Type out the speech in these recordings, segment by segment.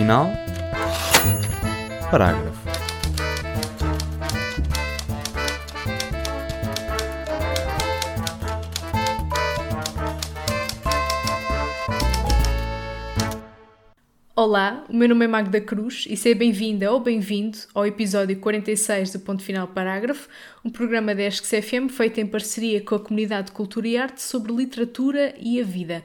final, parágrafo. Olá, o meu nome é Magda Cruz e seja bem-vinda ou bem-vindo ao episódio 46 do Ponto Final Parágrafo, um programa da ESC FM feito em parceria com a Comunidade de Cultura e Arte sobre literatura e a vida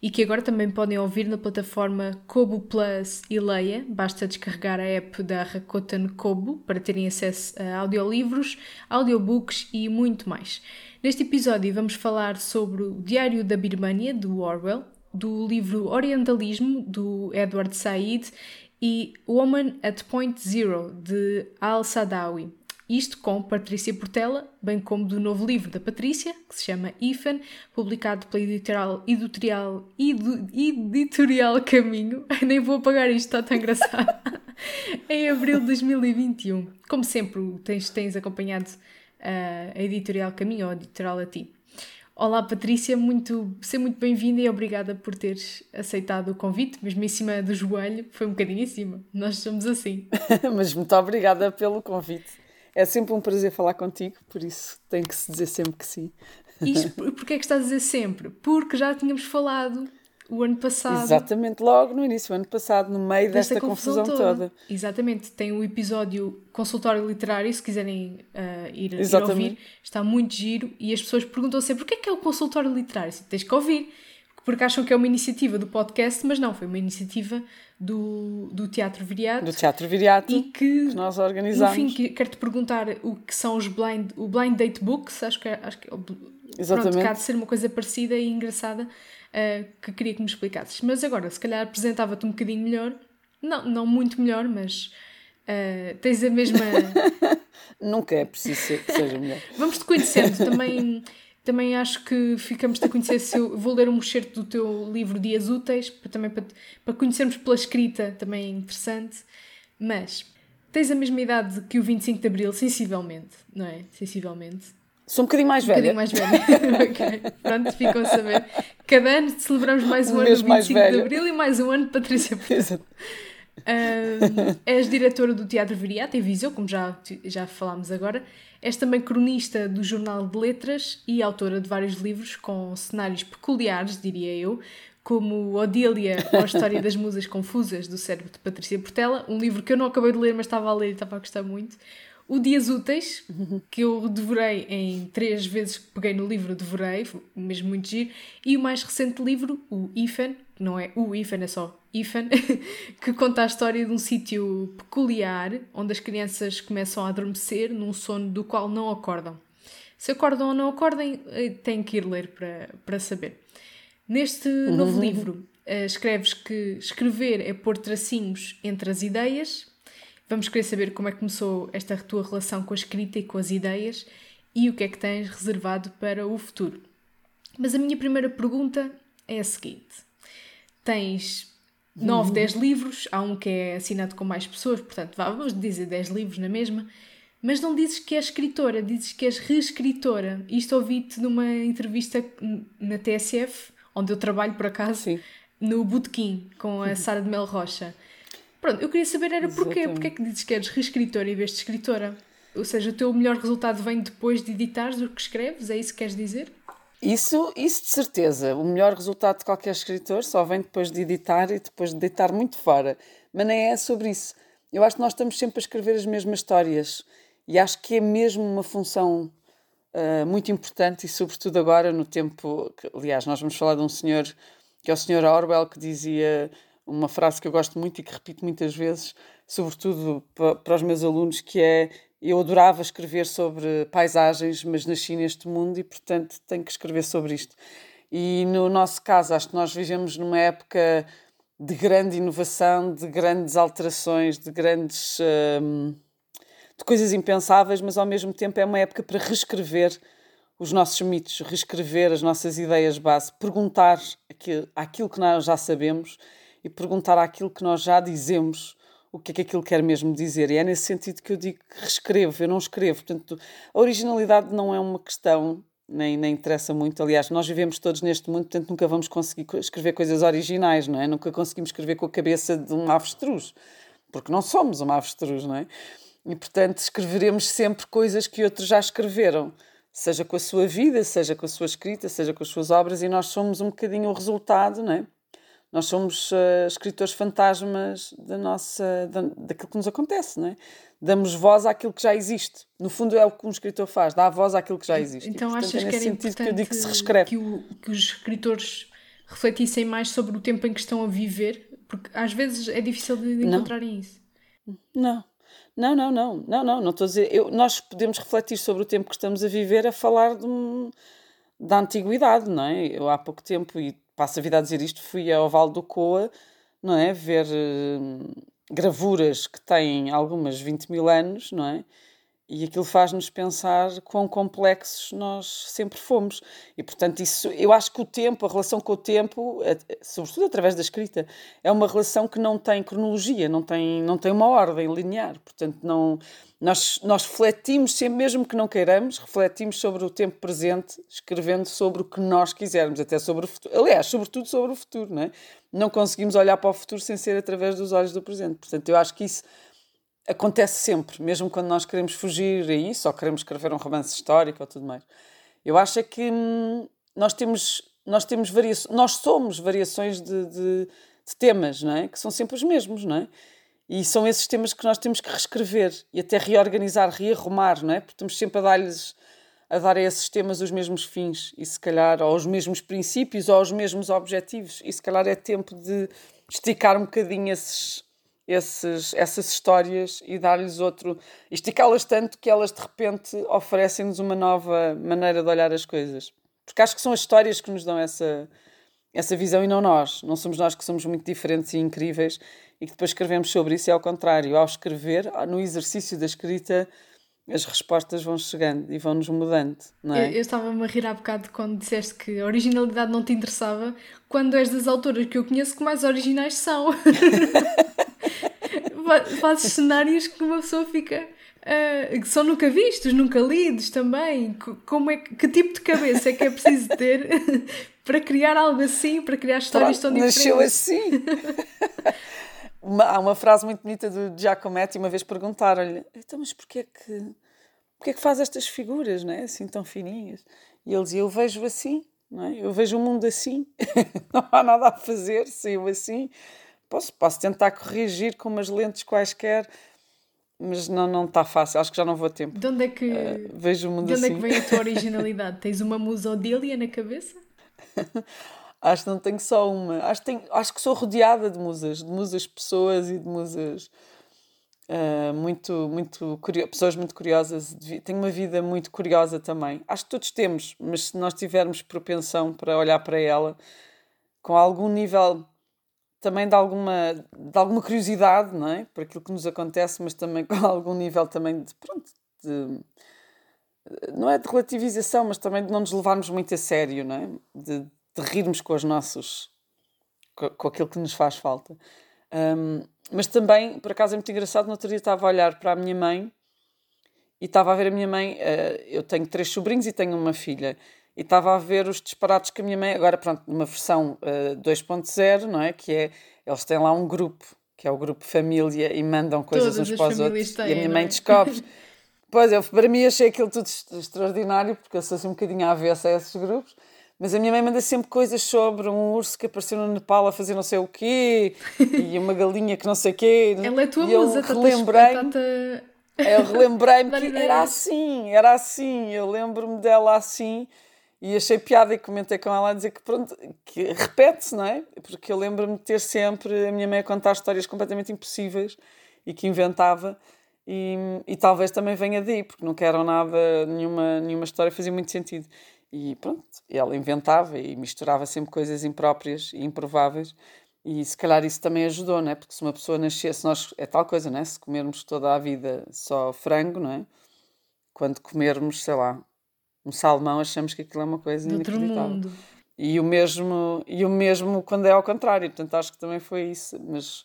e que agora também podem ouvir na plataforma Kobo Plus e Leia. Basta descarregar a app da Rakuten Kobo para terem acesso a audiolivros, audiobooks e muito mais. Neste episódio vamos falar sobre o Diário da Birmania, do Orwell, do livro Orientalismo, do Edward Said, e Woman at Point Zero, de Al-Sadawi. Isto com Patrícia Portela, bem como do novo livro da Patrícia, que se chama IFAN, publicado pela editorial, editorial, editorial Caminho. Nem vou apagar isto, está tão engraçado. em abril de 2021. Como sempre, tens, tens acompanhado uh, a editorial Caminho ou a editorial a ti. Olá Patrícia, muito, seja muito bem-vinda e obrigada por teres aceitado o convite, mesmo em cima do joelho, foi um bocadinho em cima, nós somos assim. Mas muito obrigada pelo convite. É sempre um prazer falar contigo, por isso tem que se dizer sempre que sim. Isto, porquê é que estás a dizer sempre? Porque já tínhamos falado o ano passado. Exatamente, logo no início, o ano passado, no meio desta, desta confusão, confusão toda. toda. Exatamente, tem o episódio consultório literário, se quiserem uh, ir, ir, ouvir, está muito giro e as pessoas perguntam sempre o que é que é o consultório literário? Tens que ouvir, porque acham que é uma iniciativa do podcast, mas não, foi uma iniciativa do, do Teatro Viriato. Do Teatro Viriato, e que, que nós organizamos. No fim, quero-te perguntar o que são os blind, o blind date books, acho que, é, acho que é, Exatamente. Pronto, cá de ser uma coisa parecida e engraçada uh, que queria que me explicasses. Mas agora, se calhar apresentava-te um bocadinho melhor, não, não muito melhor, mas uh, tens a mesma. Nunca é preciso ser, que seja melhor. Vamos te conhecendo também. Também acho que ficamos a conhecer se eu vou ler um excerto do teu livro Dias Úteis, para, também para, para conhecermos pela escrita, também é interessante. Mas tens a mesma idade que o 25 de Abril, sensivelmente, não é? Sensivelmente. Sou um bocadinho mais velha. Um bocadinho mais velha. ok. Pronto, ficam a saber. Cada ano celebramos mais um, um ano do 25 de Abril e mais um ano de Patrícia Exato. Uh, és diretora do Teatro Viriata em Viseu, como já, já falámos agora. És também cronista do Jornal de Letras e autora de vários livros com cenários peculiares, diria eu, como Odília ou a História das Musas Confusas, do cérebro de Patrícia Portela, um livro que eu não acabei de ler, mas estava a ler e estava a gostar muito. O Dias Úteis, que eu devorei em três vezes que peguei no livro, devorei, mesmo muito giro. E o mais recente livro, o Ifan, não é o Ifan, é só Ifan, que conta a história de um sítio peculiar onde as crianças começam a adormecer num sono do qual não acordam. Se acordam ou não acordem, eh, têm que ir ler para, para saber. Neste novo uhum. livro, uh, escreves que escrever é pôr tracinhos entre as ideias Vamos querer saber como é que começou esta tua relação com a escrita e com as ideias e o que é que tens reservado para o futuro. Mas a minha primeira pergunta é a seguinte: tens 9, 10 uhum. livros, há um que é assinado com mais pessoas, portanto, vamos dizer 10 livros na mesma, mas não dizes que és escritora, dizes que és reescritora. Isto ouvi-te numa entrevista na TSF, onde eu trabalho por acaso, Sim. no Botequim, com a Sara de Mel Rocha. Pronto, eu queria saber era porquê. Porquê é que dizes que eres reescritora em vez de escritora? Ou seja, o teu melhor resultado vem depois de editares o que escreves? É isso que queres dizer? Isso, isso de certeza. O melhor resultado de qualquer escritor só vem depois de editar e depois de deitar muito fora. Mas nem é sobre isso. Eu acho que nós estamos sempre a escrever as mesmas histórias e acho que é mesmo uma função uh, muito importante e sobretudo agora no tempo... Que, aliás, nós vamos falar de um senhor que é o senhor Orwell que dizia uma frase que eu gosto muito e que repito muitas vezes, sobretudo para os meus alunos, que é eu adorava escrever sobre paisagens, mas nasci neste mundo e, portanto, tenho que escrever sobre isto. E no nosso caso, acho que nós vivemos numa época de grande inovação, de grandes alterações, de grandes. Hum, de coisas impensáveis, mas ao mesmo tempo é uma época para reescrever os nossos mitos, reescrever as nossas ideias base, perguntar aquilo, aquilo que nós já sabemos e perguntar àquilo que nós já dizemos o que é que aquilo quer mesmo dizer. E é nesse sentido que eu digo que reescrevo, eu não escrevo. Portanto, a originalidade não é uma questão nem, nem interessa muito. Aliás, nós vivemos todos neste mundo, portanto nunca vamos conseguir escrever coisas originais, não é? Nunca conseguimos escrever com a cabeça de um avestruz, porque não somos uma avestruz, não é? E portanto escreveremos sempre coisas que outros já escreveram, seja com a sua vida, seja com a sua escrita, seja com as suas obras, e nós somos um bocadinho o resultado, não é? Nós somos uh, escritores fantasmas da nossa, da, daquilo que nos acontece, não é? Damos voz àquilo que já existe. No fundo é o que um escritor faz, dá voz àquilo que já existe. Então e, portanto, achas é que era sentido que eu digo que se reescreve. Que, o, que os escritores refletissem mais sobre o tempo em que estão a viver? Porque às vezes é difícil de encontrarem não. isso. Não. Não, não, não, não, não, não estou a dizer. Eu, nós podemos refletir sobre o tempo que estamos a viver a falar de da antiguidade, não é? Eu há pouco tempo, e passo a vida a dizer isto, fui ao Vale do Coa, não é? Ver uh, gravuras que têm algumas 20 mil anos, não é? E aquilo faz-nos pensar quão complexos nós sempre fomos. E, portanto, isso, eu acho que o tempo, a relação com o tempo, sobretudo através da escrita, é uma relação que não tem cronologia, não tem, não tem uma ordem linear. Portanto, não, nós, nós refletimos sempre, mesmo que não queiramos, refletimos sobre o tempo presente, escrevendo sobre o que nós quisermos, até sobre o futuro. Aliás, sobretudo sobre o futuro, não é? Não conseguimos olhar para o futuro sem ser através dos olhos do presente. Portanto, eu acho que isso acontece sempre, mesmo quando nós queremos fugir a isso ou queremos escrever um romance histórico ou tudo mais. Eu acho é que hum, nós temos, nós temos variações, nós somos variações de, de, de, temas, não é? Que são sempre os mesmos, não é? E são esses temas que nós temos que reescrever e até reorganizar, rearrumar, não é? Porque estamos sempre a dar-lhes a dar a esses temas os mesmos fins e se calhar ou os mesmos princípios ou os mesmos objetivos e se calhar é tempo de esticar um bocadinho esses esses, essas histórias e dar-lhes outro. esticá-las tanto que elas de repente oferecem-nos uma nova maneira de olhar as coisas. Porque acho que são as histórias que nos dão essa, essa visão e não nós. Não somos nós que somos muito diferentes e incríveis e que depois escrevemos sobre isso. É ao contrário. Ao escrever, no exercício da escrita, as respostas vão chegando e vão-nos mudando, não é? Eu, eu estava-me a rir há bocado quando disseste que a originalidade não te interessava, quando és das autoras que eu conheço que mais originais são. Fazes cenários que uma pessoa fica... Uh, que são nunca vistos, nunca lidos também. Como é que, que tipo de cabeça é que é preciso ter para criar algo assim, para criar histórias Pronto, tão diferentes? Nasceu assim. uma, há uma frase muito bonita do Giacometti, uma vez perguntaram-lhe, então, mas porquê é que, porquê é que faz estas figuras, não é? Assim tão fininhas? E ele dizia, eu vejo assim, não é? Eu vejo o mundo assim, não há nada a fazer, saiu assim. Posso, posso tentar corrigir com umas lentes quaisquer, mas não não está fácil, acho que já não vou a tempo. De onde é que, uh, vejo o mundo de onde assim. é que assim. vem a tua originalidade? Tens uma musa Odília na cabeça? acho que não tenho só uma. Acho que, tenho, acho que sou rodeada de musas, de musas pessoas e de musas uh, muito, muito pessoas muito curiosas. Tenho uma vida muito curiosa também. Acho que todos temos, mas se nós tivermos propensão para olhar para ela com algum nível também de alguma, de alguma curiosidade, não é? Por aquilo que nos acontece, mas também com algum nível também de, pronto, de, não é de relativização, mas também de não nos levarmos muito a sério, não é? De, de rirmos com os nossos, com, com, aquilo que nos faz falta. Um, mas também, por acaso é muito engraçado, no outro dia estava a olhar para a minha mãe e estava a ver a minha mãe, uh, eu tenho três sobrinhos e tenho uma filha, e estava a ver os disparates que a minha mãe, agora pronto, numa versão uh, eh, 2.0, não é? Que é, eles têm lá um grupo, que é o grupo família, e mandam coisas Todas uns para os outros. Têm, e a minha mãe é? descobre. pois, eu para mim achei aquilo tudo extraordinário, porque eu sou assim um bocadinho avessa a esses grupos. Mas a minha mãe manda sempre coisas sobre um urso que apareceu no Nepal a fazer não sei o quê e uma galinha que não sei o quê. Ela é tua e musa, eu relembrei Eu relembrei-me que era assim, era assim. Eu lembro-me dela assim e achei piada e comentei com ela a dizer que pronto, que repete-se, não é? Porque eu lembro-me de ter sempre a minha mãe a contar histórias completamente impossíveis e que inventava. E, e talvez também venha daí, porque não quero nada, nenhuma, nenhuma história fazia muito sentido. E pronto, ela inventava e misturava sempre coisas impróprias e improváveis. E se calhar isso também ajudou, não é? Porque se uma pessoa nascesse, nós, é tal coisa, não é? Se comermos toda a vida só frango, não é? Quando comermos, sei lá, um salmão, achamos que aquilo é uma coisa inacreditável. Mundo. E o mesmo e o mesmo quando é ao contrário, portanto acho que também foi isso, mas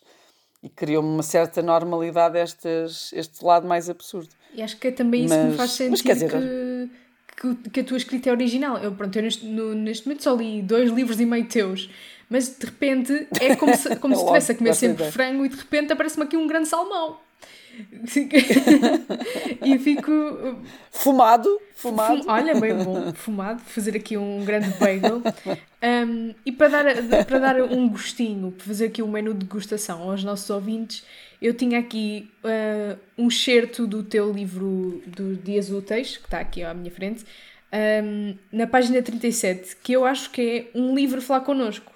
e criou-me uma certa normalidade estes, este lado mais absurdo. E acho que é também isso mas, que me faz sentir dizer, que, que, que a tua escrita é original. Eu, pronto, eu neste, no, neste momento só li dois livros e meio teus, mas de repente é como se, como se estivesse a comer sempre frango e de repente aparece-me aqui um grande salmão. e fico. Fumado, fumado. Fum, olha, bem bom, fumado. Fazer aqui um grande bagel. Um, e para dar, para dar um gostinho, para fazer aqui um menu de degustação aos nossos ouvintes, eu tinha aqui uh, um excerto do teu livro do Dias Úteis, que está aqui à minha frente, um, na página 37, que eu acho que é um livro falar connosco.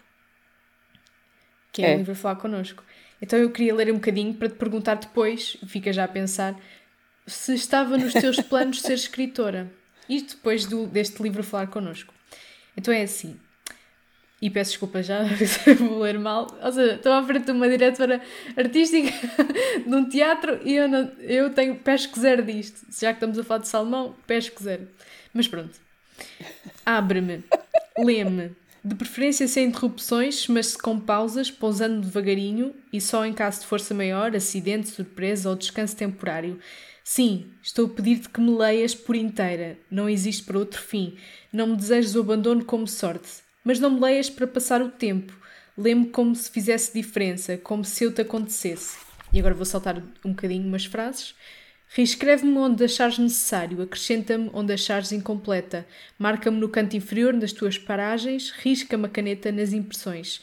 Que é, é. um livro falar connosco. Então eu queria ler um bocadinho para te perguntar depois, fica já a pensar, se estava nos teus planos ser escritora. Isto depois do, deste livro falar connosco. Então é assim. E peço desculpa já, vou ler mal. Ou seja, estou à frente de uma diretora artística de um teatro e eu, não, eu tenho pesco zero disto. Já que estamos a falar de salmão, pesco zero. Mas pronto. Abre-me, lê-me, de preferência sem interrupções, mas com pausas, pousando devagarinho e só em caso de força maior, acidente, surpresa ou descanso temporário. Sim, estou a pedir-te que me leias por inteira. Não existe para outro fim. Não me desejes o abandono como sorte. Mas não me leias para passar o tempo. Lê-me como se fizesse diferença, como se eu te acontecesse. E agora vou saltar um bocadinho umas frases. Reescreve-me onde achares necessário, acrescenta-me onde achares incompleta, marca-me no canto inferior das tuas paragens, risca-me a caneta nas impressões.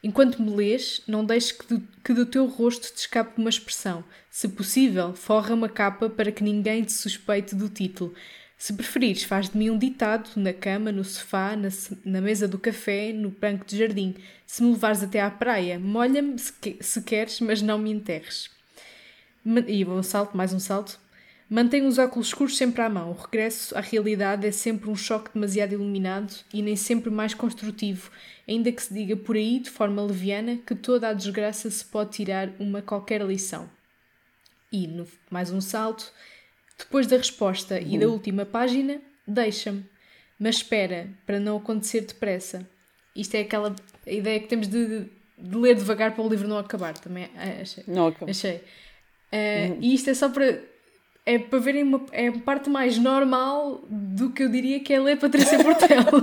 Enquanto me lês, não deixes que do, que do teu rosto te escape uma expressão. Se possível, forra uma capa para que ninguém te suspeite do título. Se preferires, faz de mim um ditado na cama, no sofá, na, na mesa do café, no banco de jardim. Se me levares até à praia, molha-me se, se queres, mas não me enterres. E um salto, mais um salto. Mantém os óculos escuros sempre à mão. O regresso à realidade é sempre um choque demasiado iluminado e nem sempre mais construtivo, ainda que se diga por aí, de forma leviana, que toda a desgraça se pode tirar uma qualquer lição. E, no, mais um salto, depois da resposta uhum. e da uhum. última página, deixa-me. Mas espera, para não acontecer depressa. Isto é aquela ideia que temos de, de ler devagar para o livro não acabar. Também achei. Não acaba. Achei. Uh, E isto é só para. É para verem uma. É a parte mais normal do que eu diria que é ler Patrícia Portela.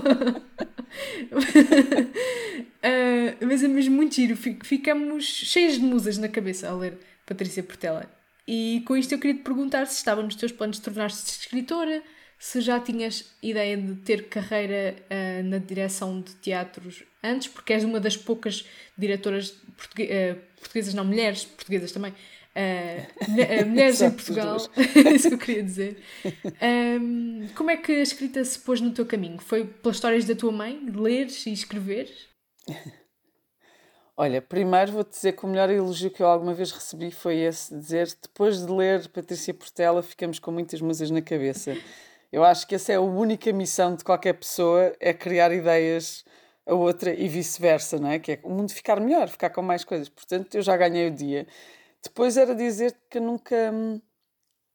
uh, mas é mesmo muito giro. Ficamos cheios de musas na cabeça ao ler Patrícia Portela. E com isto eu queria te perguntar se estava nos teus planos de tornar-te escritora, se já tinhas ideia de ter carreira uh, na direção de teatros antes, porque és uma das poucas diretoras portugue uh, portuguesas, não, mulheres portuguesas também, uh, mulheres em Portugal, é isso que eu queria dizer. Um, como é que a escrita se pôs no teu caminho? Foi pelas histórias da tua mãe, de leres e escreveres? Olha, primeiro vou-te dizer que o melhor elogio que eu alguma vez recebi foi esse, dizer depois de ler Patrícia Portela ficamos com muitas musas na cabeça. Eu acho que essa é a única missão de qualquer pessoa, é criar ideias a outra e vice-versa, não é? Que é o mundo ficar melhor, ficar com mais coisas. Portanto, eu já ganhei o dia. Depois era dizer que nunca.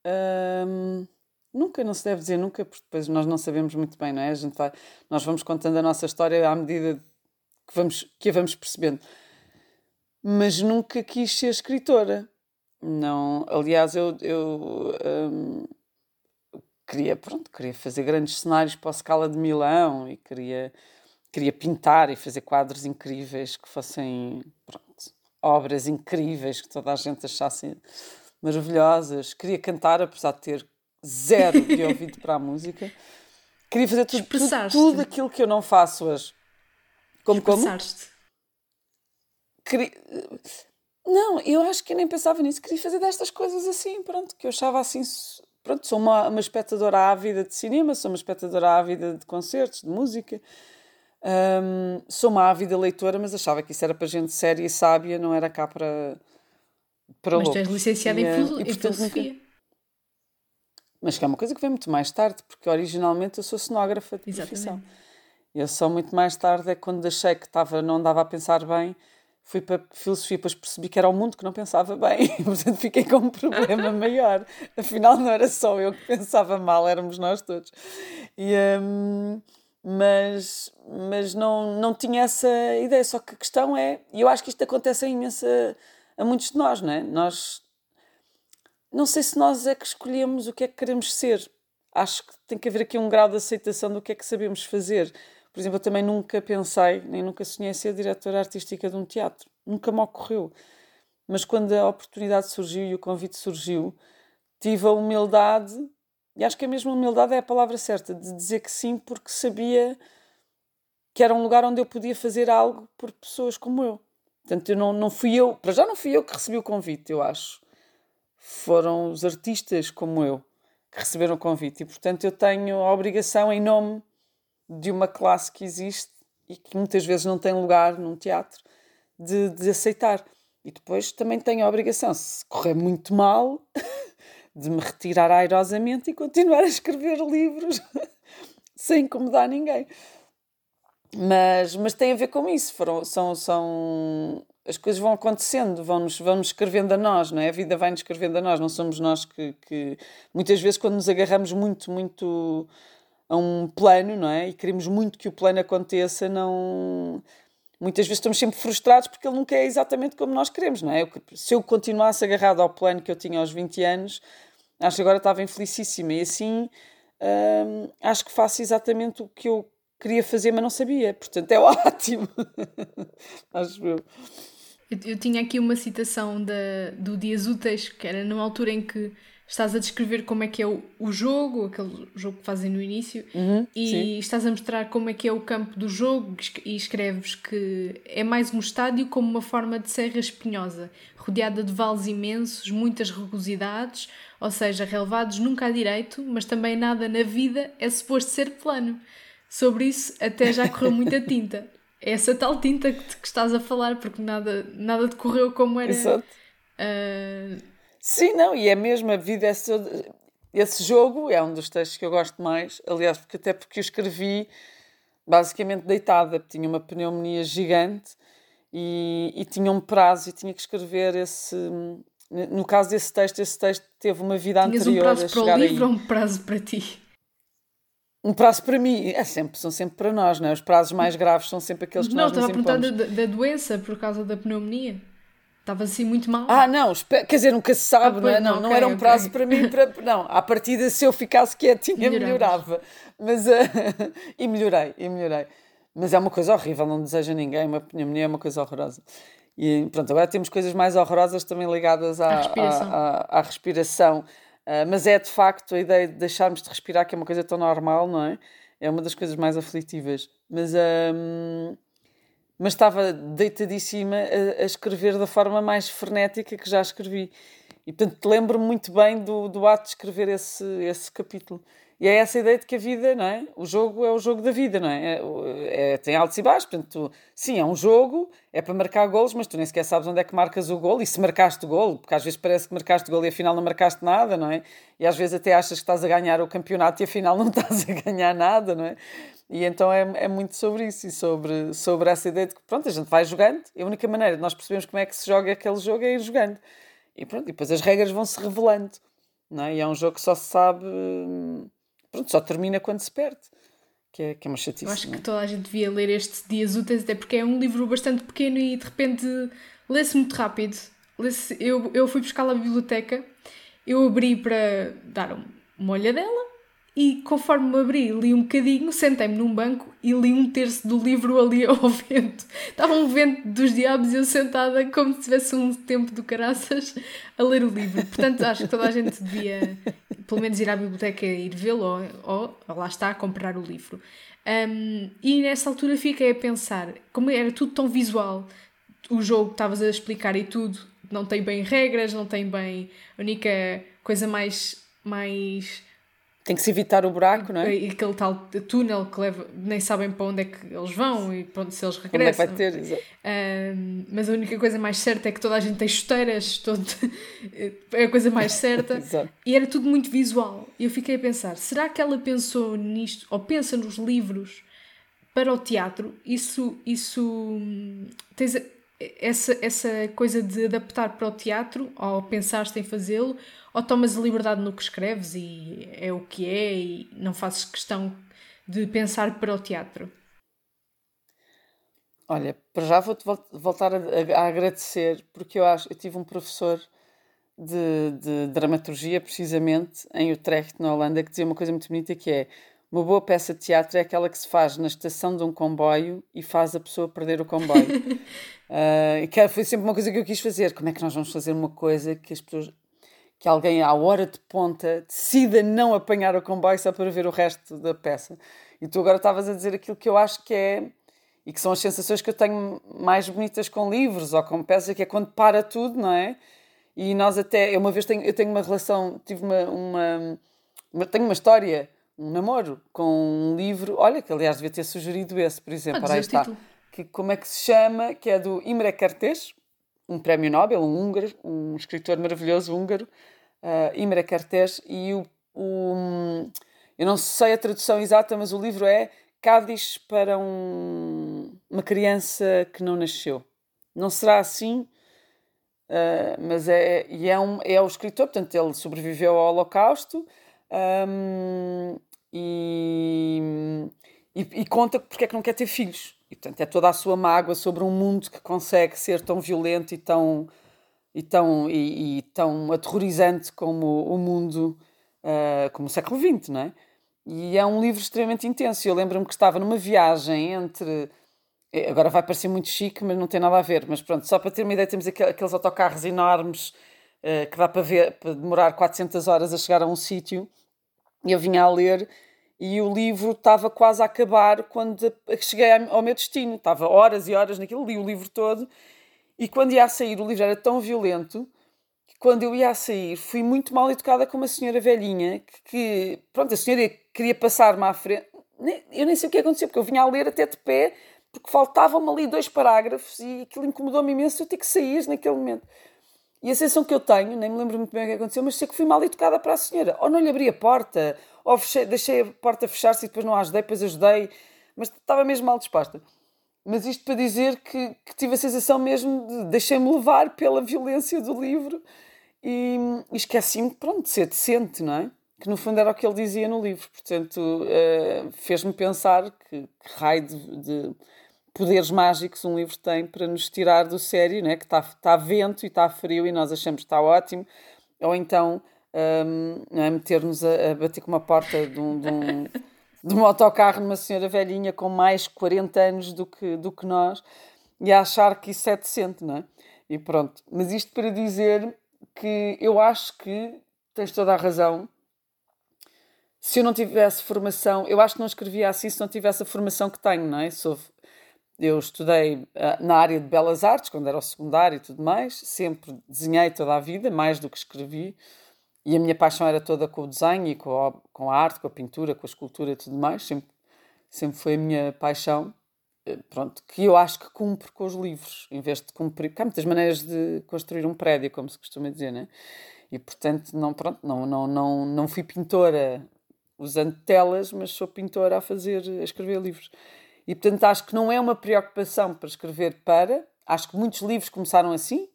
Hum, nunca, não se deve dizer nunca, porque depois nós não sabemos muito bem, não é? A gente vai, nós vamos contando a nossa história à medida que, vamos, que a vamos percebendo mas nunca quis ser escritora. Não, aliás, eu, eu um, queria, pronto, queria fazer grandes cenários para a escala de Milão e queria, queria pintar e fazer quadros incríveis que fossem, pronto, obras incríveis que toda a gente achasse maravilhosas. Queria cantar, apesar de ter zero de ouvido para a música. Queria fazer tudo, tudo, tudo, aquilo que eu não faço hoje. Como, como? Queria... Não, eu acho que eu nem pensava nisso. Queria fazer destas coisas assim, pronto, que eu achava assim. Pronto, sou uma, uma espectadora ávida de cinema, sou uma espectadora ávida de concertos, de música. Um, sou uma ávida leitora, mas achava que isso era para gente séria e sábia, não era cá para. para mas loucos. tu és licenciada e, em, filo, e, em filosofia. Nunca... Mas que é uma coisa que vem muito mais tarde, porque originalmente eu sou cenógrafa de profissão. Eu só muito mais tarde é quando achei que estava, não andava a pensar bem fui para filosofia, depois percebi que era o mundo que não pensava bem, portanto fiquei com um problema maior. Afinal, não era só eu que pensava mal, éramos nós todos. E, um, mas mas não, não tinha essa ideia. Só que a questão é, e eu acho que isto acontece a imensa a muitos de nós, não é? Nós não sei se nós é que escolhemos o que é que queremos ser. acho que tem que haver aqui um grau de aceitação do que é que sabemos fazer. Por exemplo, eu também nunca pensei, nem nunca sonhei ser diretora artística de um teatro. Nunca me ocorreu. Mas quando a oportunidade surgiu e o convite surgiu, tive a humildade, e acho que a mesma humildade é a palavra certa, de dizer que sim, porque sabia que era um lugar onde eu podia fazer algo por pessoas como eu. Portanto, eu não, não fui eu, para já não fui eu que recebi o convite, eu acho. Foram os artistas como eu que receberam o convite. E, portanto, eu tenho a obrigação, em nome de uma classe que existe e que muitas vezes não tem lugar num teatro, de, de aceitar. E depois também tenho a obrigação, se correr muito mal, de me retirar airosamente e continuar a escrever livros sem incomodar ninguém. Mas, mas tem a ver com isso. Foram, são, são, as coisas vão acontecendo, vão-nos vão escrevendo a nós, não é? A vida vai-nos escrevendo a nós, não somos nós que, que. Muitas vezes, quando nos agarramos muito, muito a um plano, não é? E queremos muito que o plano aconteça, não. Muitas vezes estamos sempre frustrados porque ele nunca é exatamente como nós queremos, não é? Eu, se eu continuasse agarrado ao plano que eu tinha aos 20 anos, acho que agora estava infelicíssima. E assim, hum, acho que faço exatamente o que eu queria fazer, mas não sabia. Portanto, é ótimo. Acho eu. eu. Tinha aqui uma citação do Dias Úteis, que era numa altura em que estás a descrever como é que é o, o jogo, aquele jogo que fazem no início, uhum, e sim. estás a mostrar como é que é o campo do jogo e escreves que é mais um estádio como uma forma de serra espinhosa, rodeada de vales imensos, muitas rugosidades, ou seja, relevados nunca a direito, mas também nada na vida é suposto ser plano sobre isso até já correu muita tinta. É essa tal tinta que, que estás a falar, porque nada, nada decorreu como era. Exato. Uh... Sim, não, e é mesmo a vida, esse, esse jogo é um dos textos que eu gosto mais, aliás, porque até porque eu escrevi basicamente deitada, tinha uma pneumonia gigante e, e tinha um prazo e tinha que escrever esse. No caso desse texto, esse texto teve uma vida Tinhas anterior. um prazo para o livro aí. ou um prazo para ti? Um prazo para mim, é sempre, são sempre para nós, não é? Os prazos mais graves são sempre aqueles que não, nós nos impomos. Não, estava a perguntar da, da, doença por causa da pneumonia. Estava assim muito mal. Ah, não, quer dizer, nunca se sabe, ah, não é? Não, okay, não era um prazo okay. para mim, para, não, à partida se eu ficasse quietinha melhorava. Mas, uh, e melhorei, e melhorei. Mas é uma coisa horrível, não desejo a ninguém, uma pneumonia é uma coisa horrorosa. E pronto, agora temos coisas mais horrorosas também ligadas à, à respiração. À, à, à respiração Uh, mas é de facto a ideia de deixarmos de respirar, que é uma coisa tão normal, não é? É uma das coisas mais aflitivas. Mas, um, mas estava deitadíssima a, a, escrever da forma mais frenética que já escrevi. E portanto lembro-me muito bem do, do ato de escrever esse, esse capítulo. E é essa ideia de que a vida, não é? O jogo é o jogo da vida, não é? é, é tem altos e baixos, portanto, tu, sim, é um jogo, é para marcar golos, mas tu nem sequer sabes onde é que marcas o gol e se marcaste o gol, porque às vezes parece que marcaste o gol e afinal não marcaste nada, não é? E às vezes até achas que estás a ganhar o campeonato e afinal não estás a ganhar nada, não é? E então é, é muito sobre isso e sobre, sobre essa ideia de que, pronto, a gente vai jogando e a única maneira de nós percebermos como é que se joga aquele jogo é ir jogando. E pronto, e depois as regras vão se revelando, não é? E é um jogo que só se sabe hum, pronto, só termina quando se perde. Que é, que é uma chatice. Eu acho que é? toda a gente devia ler estes Dias Úteis, até porque é um livro bastante pequeno e de repente lê-se muito rápido. Lê eu, eu fui buscar a biblioteca, eu abri para dar uma olhadela e conforme me abri, li um bocadinho, sentei-me num banco e li um terço do livro ali ao vento. Estava um vento dos diabos e eu sentada como se tivesse um tempo do caraças a ler o livro. Portanto, acho que toda a gente devia, pelo menos, ir à biblioteca e ir vê-lo ou, ou, lá está, comprar o livro. Um, e nessa altura fiquei a pensar, como era tudo tão visual, o jogo que estavas a explicar e tudo, não tem bem regras, não tem bem. A única coisa mais. mais tem que se evitar o buraco, não é? E aquele tal túnel que leva, nem sabem para onde é que eles vão e para onde se eles regressam. Onde é que vai ter. Um, mas a única coisa mais certa é que toda a gente tem chuteiras, todo... é a coisa mais certa. e era tudo muito visual. E eu fiquei a pensar, será que ela pensou nisto, ou pensa nos livros para o teatro? Isso, isso tens essa, essa coisa de adaptar para o teatro, ou pensaste em fazê-lo, ou tomas a liberdade no que escreves e é o que é e não fazes questão de pensar para o teatro? Olha, para já vou-te voltar a, a, agradecer, porque eu acho, eu tive um professor de, de dramaturgia, precisamente, em Utrecht, na Holanda, que dizia uma coisa muito bonita que é uma boa peça de teatro é aquela que se faz na estação de um comboio e faz a pessoa perder o comboio. uh, que foi sempre uma coisa que eu quis fazer. Como é que nós vamos fazer uma coisa que as pessoas que alguém à hora de ponta decida não apanhar o comboio só para ver o resto da peça. E tu agora estavas a dizer aquilo que eu acho que é e que são as sensações que eu tenho mais bonitas com livros ou com peças, que é quando para tudo, não é? E nós até, eu uma vez tenho, eu tenho uma relação, tive uma, uma, uma tenho uma história, um namoro com um livro, olha, que aliás devia ter sugerido esse, por exemplo, ah, está. Que, como é que se chama? Que é do Imre Kertész, um prémio Nobel, um húngaro, um escritor maravilhoso húngaro, uh, Imre Kertész, e o, o, eu não sei a tradução exata, mas o livro é Cádiz para um, uma criança que não nasceu. Não será assim, uh, mas é, e é, um, é o escritor, portanto, ele sobreviveu ao Holocausto um, e, e, e, conta porque é que não quer ter filhos. E, portanto, é toda a sua mágoa sobre um mundo que consegue ser tão violento e tão, e tão, e, e tão aterrorizante como o mundo, uh, como o século XX, não é? E é um livro extremamente intenso. Eu lembro-me que estava numa viagem entre. Eh, agora vai parecer muito chique, mas não tem nada a ver. Mas pronto, só para ter uma ideia, temos aqueles autocarros enormes uh, que dá para ver, para demorar 400 horas a chegar a um sítio. Eu vinha a ler e o livro estava quase a acabar quando cheguei ao meu destino. Estava horas e horas naquilo, li o livro todo e quando ia a sair o livro era tão violento que quando eu ia a sair fui muito mal educada com uma senhora velhinha que, que pronto, a senhora queria passar-me à frente. Eu nem sei o que aconteceu, porque eu vinha a ler até de pé porque faltavam-me ali dois parágrafos e aquilo incomodou-me imenso eu ter que sair naquele momento. E a sensação que eu tenho, nem me lembro muito bem o que aconteceu, mas sei que fui mal educada para a senhora. Ou não lhe abri a porta, ou fechei, deixei a porta fechar-se e depois não a ajudei, depois ajudei, mas estava mesmo mal disposta. Mas isto para dizer que, que tive a sensação mesmo de deixei-me levar pela violência do livro e, e esqueci-me, pronto, de ser decente, não é? Que no fundo era o que ele dizia no livro. Portanto, uh, fez-me pensar que, que raio de, de poderes mágicos um livro tem para nos tirar do sério, né? que está tá vento e está frio e nós achamos que está ótimo, ou então um, é? meter-nos a, a, bater com uma porta de um, de, um, de um autocarro numa senhora velhinha com mais 40 anos do que, do que nós e a achar que isso é decente, não é? E pronto. Mas isto para dizer que eu acho que tens toda a razão. Se eu não tivesse formação, eu acho que não escrevia assim se não tivesse a formação que tenho, não é? Sou eu estudei uh, na área de belas artes, quando era o secundário e tudo mais, sempre desenhei toda a vida, mais do que escrevi, e a minha paixão era toda com o desenho e com a, com a arte, com a pintura, com a escultura e tudo mais, sempre, sempre foi a minha paixão, eh, pronto, que eu acho que cumpre com os livros, em vez de cumprir, há muitas maneiras de construir um prédio, como se costuma dizer, né? E portanto, não, pronto, não, não, não, não fui pintora usando telas, mas sou pintora a fazer, a escrever livros. E portanto acho que não é uma preocupação para escrever para. Acho que muitos livros começaram assim,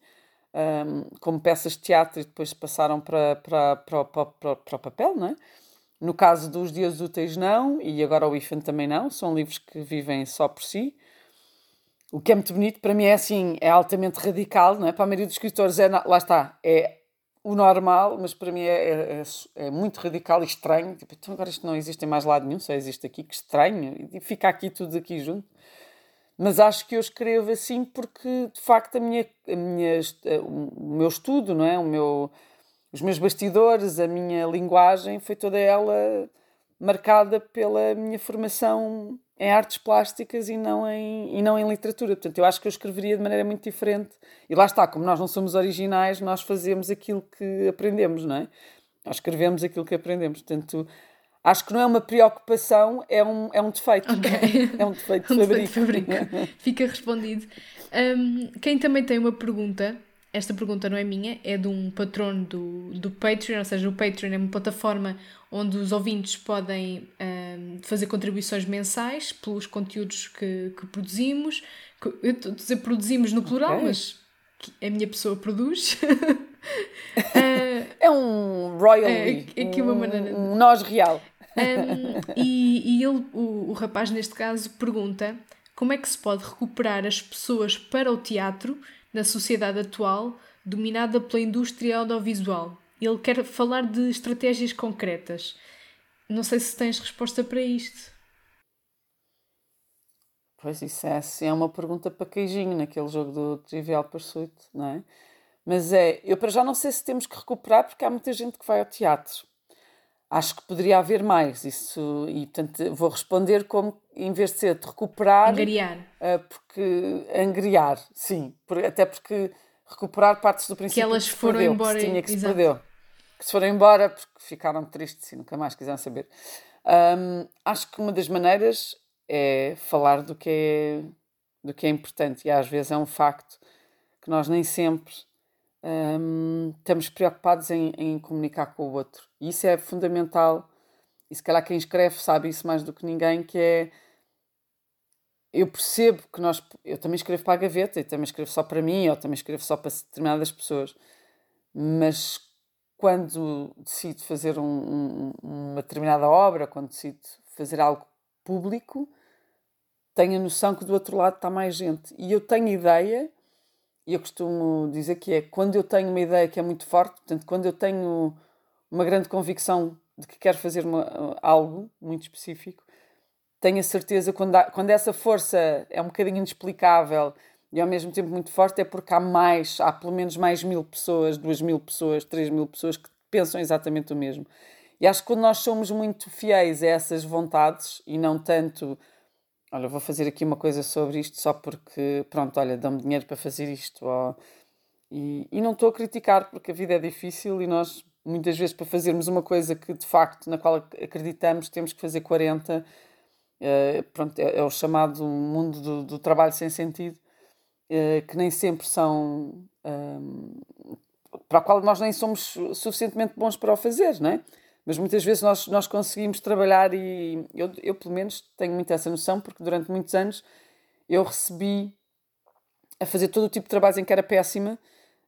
um, como peças de teatro e depois passaram para, para, para, para, para, para o papel, não é? No caso dos Dias Úteis, não, e agora o IFAN também não, são livros que vivem só por si. O que é muito bonito, para mim é assim, é altamente radical, não é? Para a maioria dos escritores, é, lá está, é o normal, mas para mim é, é, é, muito radical e estranho. Tipo, então agora isto não existe em mais lado nenhum, só existe aqui, que estranho. E fica aqui tudo aqui junto. Mas acho que eu escrevo assim porque, de facto, a minha, a minha, o meu estudo, não é? o meu, os meus bastidores, a minha linguagem, foi toda ela marcada pela minha formação em artes plásticas e não em, e não em literatura. Portanto, eu acho que eu escreveria de maneira muito diferente. E lá está, como nós não somos originais, nós fazemos aquilo que aprendemos, não é? Nós escrevemos aquilo que aprendemos. Portanto, acho que não é uma preocupação, é um, é um defeito. Okay. É um defeito de fabrico. Fica respondido. Um, quem também tem uma pergunta esta pergunta não é minha, é de um patrono do, do Patreon, ou seja, o Patreon é uma plataforma onde os ouvintes podem um, fazer contribuições mensais pelos conteúdos que, que produzimos. Eu estou a dizer produzimos no plural, okay. mas a minha pessoa produz. é um royalty. É, é aqui uma maneira. Um, um nós real. Um, e, e ele, o, o rapaz neste caso, pergunta como é que se pode recuperar as pessoas para o teatro na sociedade atual dominada pela indústria audiovisual. Ele quer falar de estratégias concretas. Não sei se tens resposta para isto. Pois isso é, assim, é uma pergunta para queijinho naquele jogo do Trivial Pursuit, não é? Mas é, eu para já não sei se temos que recuperar porque há muita gente que vai ao teatro. Acho que poderia haver mais isso e portanto vou responder como em vez de ser de recuperar, angriar, uh, porque angriar, sim, por, até porque recuperar partes do princípio que elas que foram perdeu, embora, que tinha que se perdeu, que se foram embora porque ficaram tristes e nunca mais quiseram saber. Um, acho que uma das maneiras é falar do que é, do que é importante. E às vezes é um facto que nós nem sempre um, estamos preocupados em, em comunicar com o outro. E isso é fundamental. E se calhar quem escreve sabe isso mais do que ninguém, que é eu percebo que nós. Eu também escrevo para a gaveta, e também escrevo só para mim, ou também escrevo só para determinadas pessoas. Mas quando decido fazer um, um, uma determinada obra, quando decido fazer algo público, tenho a noção que do outro lado está mais gente. E eu tenho ideia, e eu costumo dizer que é quando eu tenho uma ideia que é muito forte, portanto, quando eu tenho uma grande convicção de que quero fazer uma, algo muito específico, tenho a certeza quando, há, quando essa força é um bocadinho inexplicável e ao mesmo tempo muito forte, é porque há mais, há pelo menos mais mil pessoas, duas mil pessoas, três mil pessoas que pensam exatamente o mesmo. E acho que quando nós somos muito fiéis a essas vontades e não tanto, olha, vou fazer aqui uma coisa sobre isto só porque, pronto, olha, dão-me dinheiro para fazer isto. E, e não estou a criticar porque a vida é difícil e nós, muitas vezes, para fazermos uma coisa que de facto na qual acreditamos, temos que fazer 40. Eh, pronto, é, é, o chamado mundo do, do trabalho sem sentido, uh, que nem sempre são. Ehm, para o qual nós nem somos suficientemente bons para o fazer, não é? mas muitas vezes nós, nós conseguimos trabalhar e eu, eu, pelo menos, tenho muito essa noção, porque durante muitos anos eu recebi a fazer todo o tipo de trabalhos em que era péssima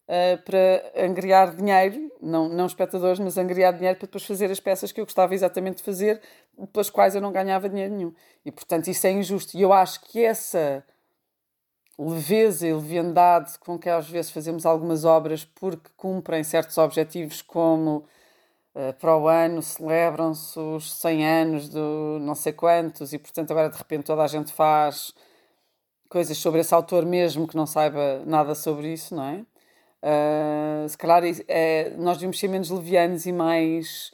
uh, para angriar dinheiro, não, não espectadores, mas angriar dinheiro para depois fazer as peças que eu gostava exatamente de fazer, pelas quais eu não ganhava dinheiro nenhum. E, portanto, isso é injusto. E eu acho que essa leveza e leviandade com que às vezes fazemos algumas obras porque cumprem certos objetivos como eh, para o ano celebram-se os 100 anos do não sei quantos e portanto agora de repente toda a gente faz coisas sobre esse autor mesmo que não saiba nada sobre isso, não é? Uh, se calhar é, nós devíamos ser menos levianos e mais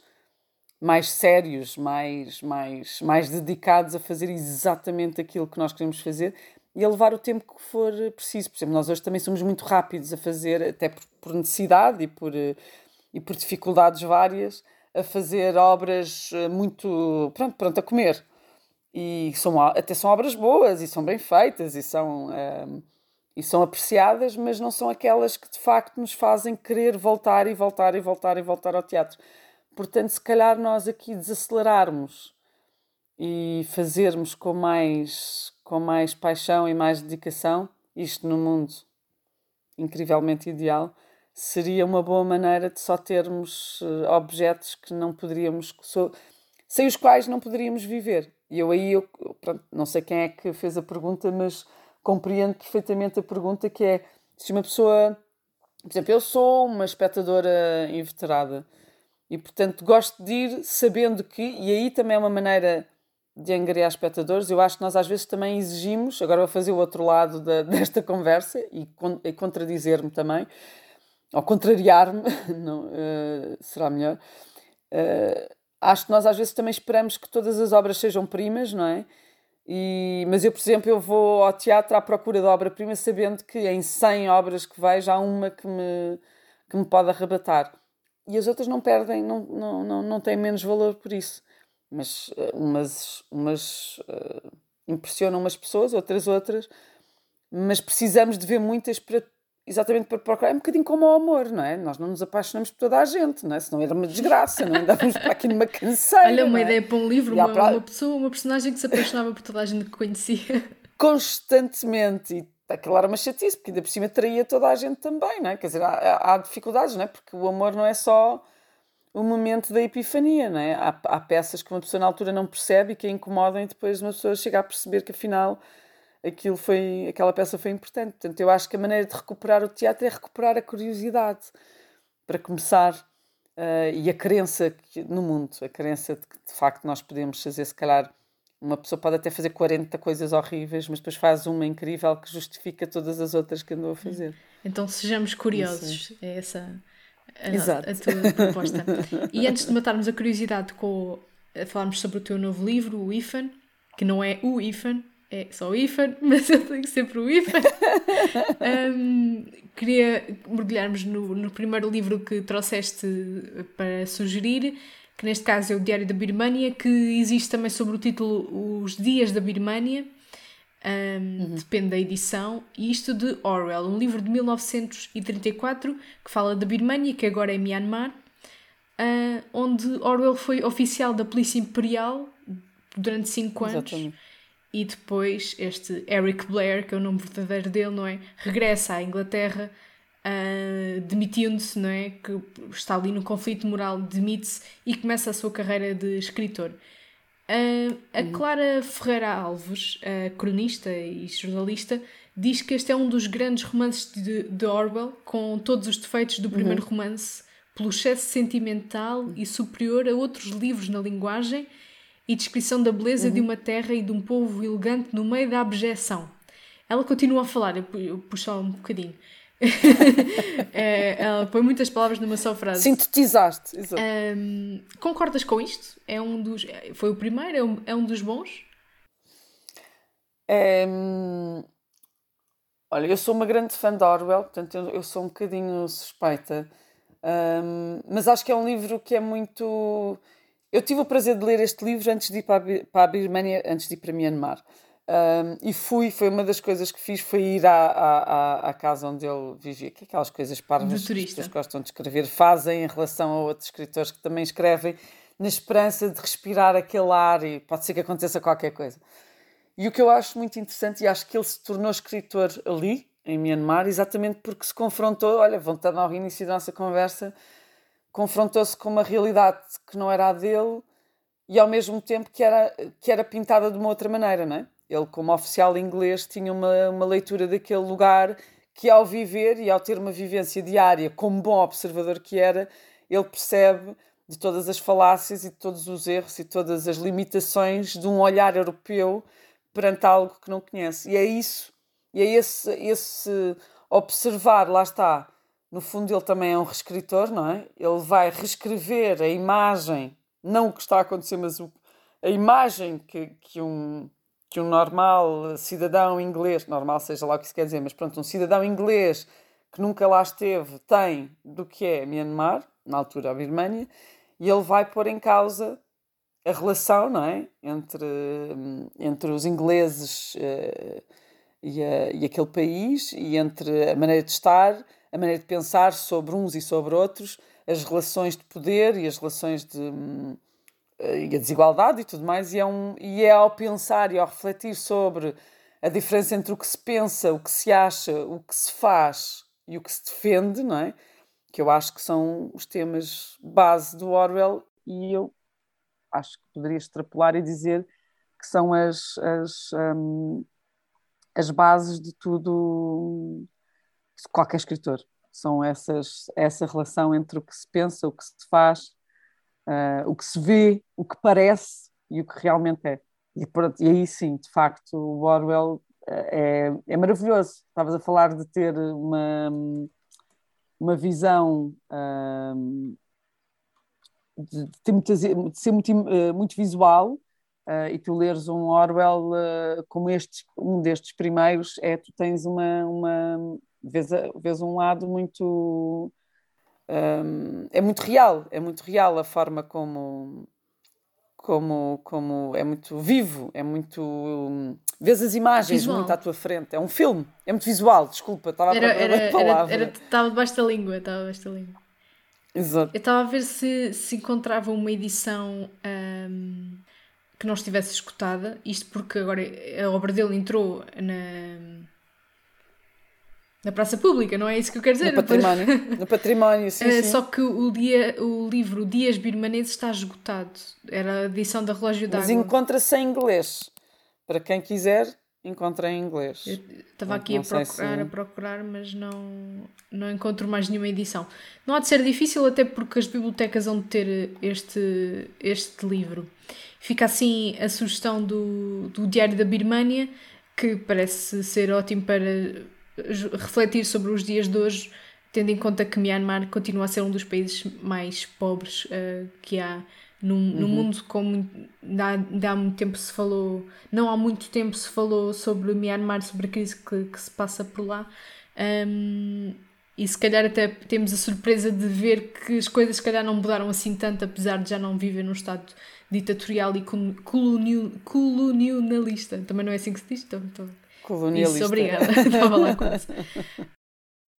mais sérios, mais, mais, mais dedicados a fazer exatamente aquilo que nós queremos fazer e a levar o tempo que for preciso. Por exemplo, nós hoje também somos muito rápidos a fazer, até por, por necessidade e por, e por dificuldades várias a fazer obras eh, muito pronto, pronto a comer e são até são obras boas e são bem feitas e são ehm, e são apreciadas mas não são aquelas que de facto nos fazem querer voltar e voltar e voltar e voltar ao teatro portanto se calhar nós aqui desacelerarmos e fazermos com mais com mais paixão e mais dedicação isto no mundo incrivelmente ideal seria uma boa maneira de só termos uh, objetos que não poderíamos, sem os quais não poderíamos viver. E eu aí, eu, pronto, não sei quem é que fez a pergunta, mas compreendo perfeitamente a pergunta que é se uma pessoa, por exemplo, eu sou uma espectadora inveterada e portanto gosto de ir sabendo que, e aí também é uma maneira de angariar espectadores, eu acho que nós às vezes também exigimos, agora vou fazer o outro lado da, desta conversa e, e contradizer-me também, ou contrariar-me, uh, será melhor. Uh, acho que nós às vezes também esperamos que todas as obras sejam primas, não é? E, mas eu, por exemplo, eu vou ao teatro à procura da obra-prima sabendo que em 100 obras que vejo há uma que me, que me pode arrebatar. E as outras não perdem, não, não, não, não têm menos valor por isso. Mas uh, umas, umas uh, impressionam umas pessoas, outras outras. Mas precisamos de ver muitas para exatamente para procurar. É um bocadinho como o amor, não é? Nós não nos apaixonamos por toda a gente, não é? Senão era uma desgraça, não andávamos para aqui numa canseira. Olha, uma é? ideia para um livro, uma, para... uma, pessoa, uma personagem que se apaixonava por toda a gente que conhecia. Constantemente. E aquilo era uma chatice, porque ainda por cima traía toda a gente também, não é? Quer dizer, há, há dificuldades, não é? Porque o amor não é só o momento da epifania, não é? Há, há peças que uma pessoa na altura não percebe e que a incomodam e depois uma pessoa chega a perceber que afinal aquilo foi, aquela peça foi importante. Portanto, eu acho que a maneira de recuperar o teatro é recuperar a curiosidade, para começar, uh, e a crença no mundo, a crença de que de facto nós podemos fazer, se calhar, uma pessoa pode até fazer 40 coisas horríveis, mas depois faz uma incrível que justifica todas as outras que andou a fazer. Então sejamos curiosos, Isso. é essa a, Exato. a tua proposta. e antes de matarmos a curiosidade com falarmos sobre o teu novo livro, o IFAN, que não é o IFAN, é só o IFAN, mas eu tenho sempre o IFAN. um, queria mergulharmos no, no primeiro livro que trouxeste para sugerir, que neste caso é o Diário da Birmânia, que existe também sobre o título Os Dias da Birmânia, um, uhum. depende da edição, e isto de Orwell, um livro de 1934 que fala da Birmânia, que agora é Myanmar, uh, onde Orwell foi oficial da Polícia Imperial durante 5 anos. Exatamente. E depois este Eric Blair, que é o nome verdadeiro dele, não é? Regressa à Inglaterra uh, demitindo-se, não é? Que está ali no conflito moral, demite-se e começa a sua carreira de escritor. Uh, a uhum. Clara Ferreira Alves, uh, cronista e jornalista, diz que este é um dos grandes romances de, de Orwell, com todos os defeitos do primeiro uhum. romance, pelo excesso sentimental e superior a outros livros na linguagem e descrição da beleza uhum. de uma terra e de um povo elegante no meio da abjeção. Ela continua a falar, eu, puxo só um bocadinho. é, ela põe muitas palavras numa só frase. Sintetizaste, exato. Um, concordas com isto? É um dos, foi o primeiro? É um, é um dos bons? Olha, eu sou uma grande fã de Orwell, portanto eu, eu sou um bocadinho suspeita, mas acho que é um livro que é muito. Eu tive o prazer de ler este livro antes de ir para a, para a Birmania, antes de ir para Myanmar. Um, e fui, foi uma das coisas que fiz, foi ir à, à, à casa onde ele vivia, que é aquelas coisas parvas que as pessoas gostam de escrever, fazem em relação a outros escritores que também escrevem, na esperança de respirar aquele ar e pode ser que aconteça qualquer coisa. E o que eu acho muito interessante, e acho que ele se tornou escritor ali, em Myanmar, exatamente porque se confrontou, olha, voltando ao início da nossa conversa, confrontou-se com uma realidade que não era a dele e ao mesmo tempo que era, que era pintada de uma outra maneira, não é? Ele, como oficial inglês, tinha uma, uma leitura daquele lugar que, ao viver e ao ter uma vivência diária, como bom observador que era, ele percebe de todas as falácias e de todos os erros e todas as limitações de um olhar europeu perante algo que não conhece. E é isso, e é esse, esse observar, lá está. No fundo, ele também é um reescritor, não é? Ele vai reescrever a imagem, não o que está a acontecer, mas o, a imagem que, que um que um normal cidadão inglês, normal seja lá o que isso quer dizer, mas pronto, um cidadão inglês que nunca lá esteve tem do que é Myanmar, na altura a Birmânia, e ele vai pôr em causa a relação não é? entre, entre os ingleses uh, e, a, e aquele país, e entre a maneira de estar, a maneira de pensar sobre uns e sobre outros, as relações de poder e as relações de, eh, e a desigualdade e tudo mais, e é, um, e é ao pensar e ao refletir sobre a diferença entre o que se pensa, o que se acha, o que se faz e o que se defende, não é? Que eu acho que são os temas base do Orwell e eu acho que poderia extrapolar e dizer que são as, as, um, as bases de tudo, de qualquer escritor. São essas, essa relação entre o que se pensa, o que se faz uh, o que se vê, o que parece e o que realmente é. E, pronto, e aí sim, de facto, o Orwell é, é maravilhoso. Estavas a falar de ter uma, uma visão um, de, de, ter muitas, de ser muito, muito visual. Uh, e tu leres um Orwell uh, como estes, um destes primeiros, é tu tens uma, uma vês, vês um lado muito um, é muito real, é muito real a forma como como, como é muito vivo, é muito. Um, vês as imagens visual. muito à tua frente. É um filme, é muito visual, desculpa, estava a era, palavra. Era, estava debaixo da língua, estava debaixo da língua. Exato. Eu estava a ver se, se encontrava uma edição um, que não estivesse escutada, isto porque agora a obra dele entrou na na praça pública, não é isso que eu quero dizer? No património, no património sim, uh, sim. Só que o, dia, o livro Dias Birmaneses está esgotado. Era a edição da Relógio d'Água. Mas encontra-se em inglês. Para quem quiser, encontrei em inglês. Estava aqui a procurar, se... a procurar, mas não, não encontro mais nenhuma edição. Não há de ser difícil, até porque as bibliotecas vão ter este, este livro. Fica assim a sugestão do, do Diário da Birmânia, que parece ser ótimo para refletir sobre os dias de hoje, tendo em conta que Myanmar continua a ser um dos países mais pobres uh, que há no, no uhum. mundo, como ainda, há muito tempo se falou, não há muito tempo se falou sobre Myanmar, sobre a crise que, que se passa por lá. Um, e se calhar até temos a surpresa de ver que as coisas se calhar não mudaram assim tanto, apesar de já não viver num estado ditatorial e colonialista. Também não é assim que se diz? Então, então... Colonialista. Isso, obrigada. Estava lá quase.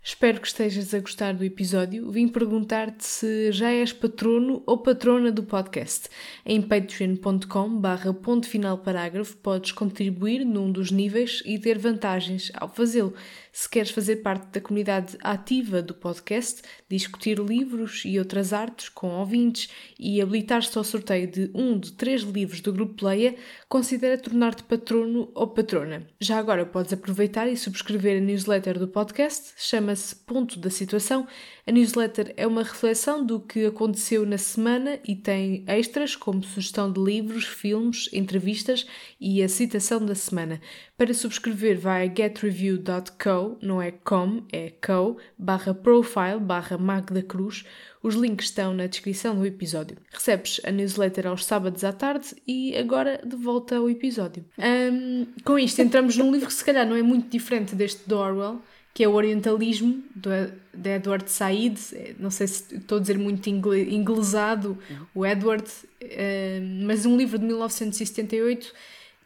Espero que estejas a gostar do episódio. Vim perguntar-te se já és patrono ou patrona do podcast. Em patreon.com barra ponto final parágrafo podes contribuir num dos níveis e ter vantagens ao fazê-lo. Se queres fazer parte da comunidade ativa do podcast, discutir livros e outras artes com ouvintes e habilitar-te ao sorteio de um de três livros do Grupo Leia, considera tornar-te patrono ou patrona. Já agora podes aproveitar e subscrever a newsletter do podcast, chama-se Ponto da Situação a newsletter é uma reflexão do que aconteceu na semana e tem extras como sugestão de livros, filmes, entrevistas e a citação da semana. Para subscrever vai a getreview.co, não é com, é co, barra profile, barra Magda Cruz. Os links estão na descrição do episódio. Recebes a newsletter aos sábados à tarde e agora de volta ao episódio. Um, com isto entramos num livro que se calhar não é muito diferente deste do Orwell, que é o Orientalismo, do, de Edward Said. Não sei se estou a dizer muito inglesado, o Edward, uh, mas um livro de 1978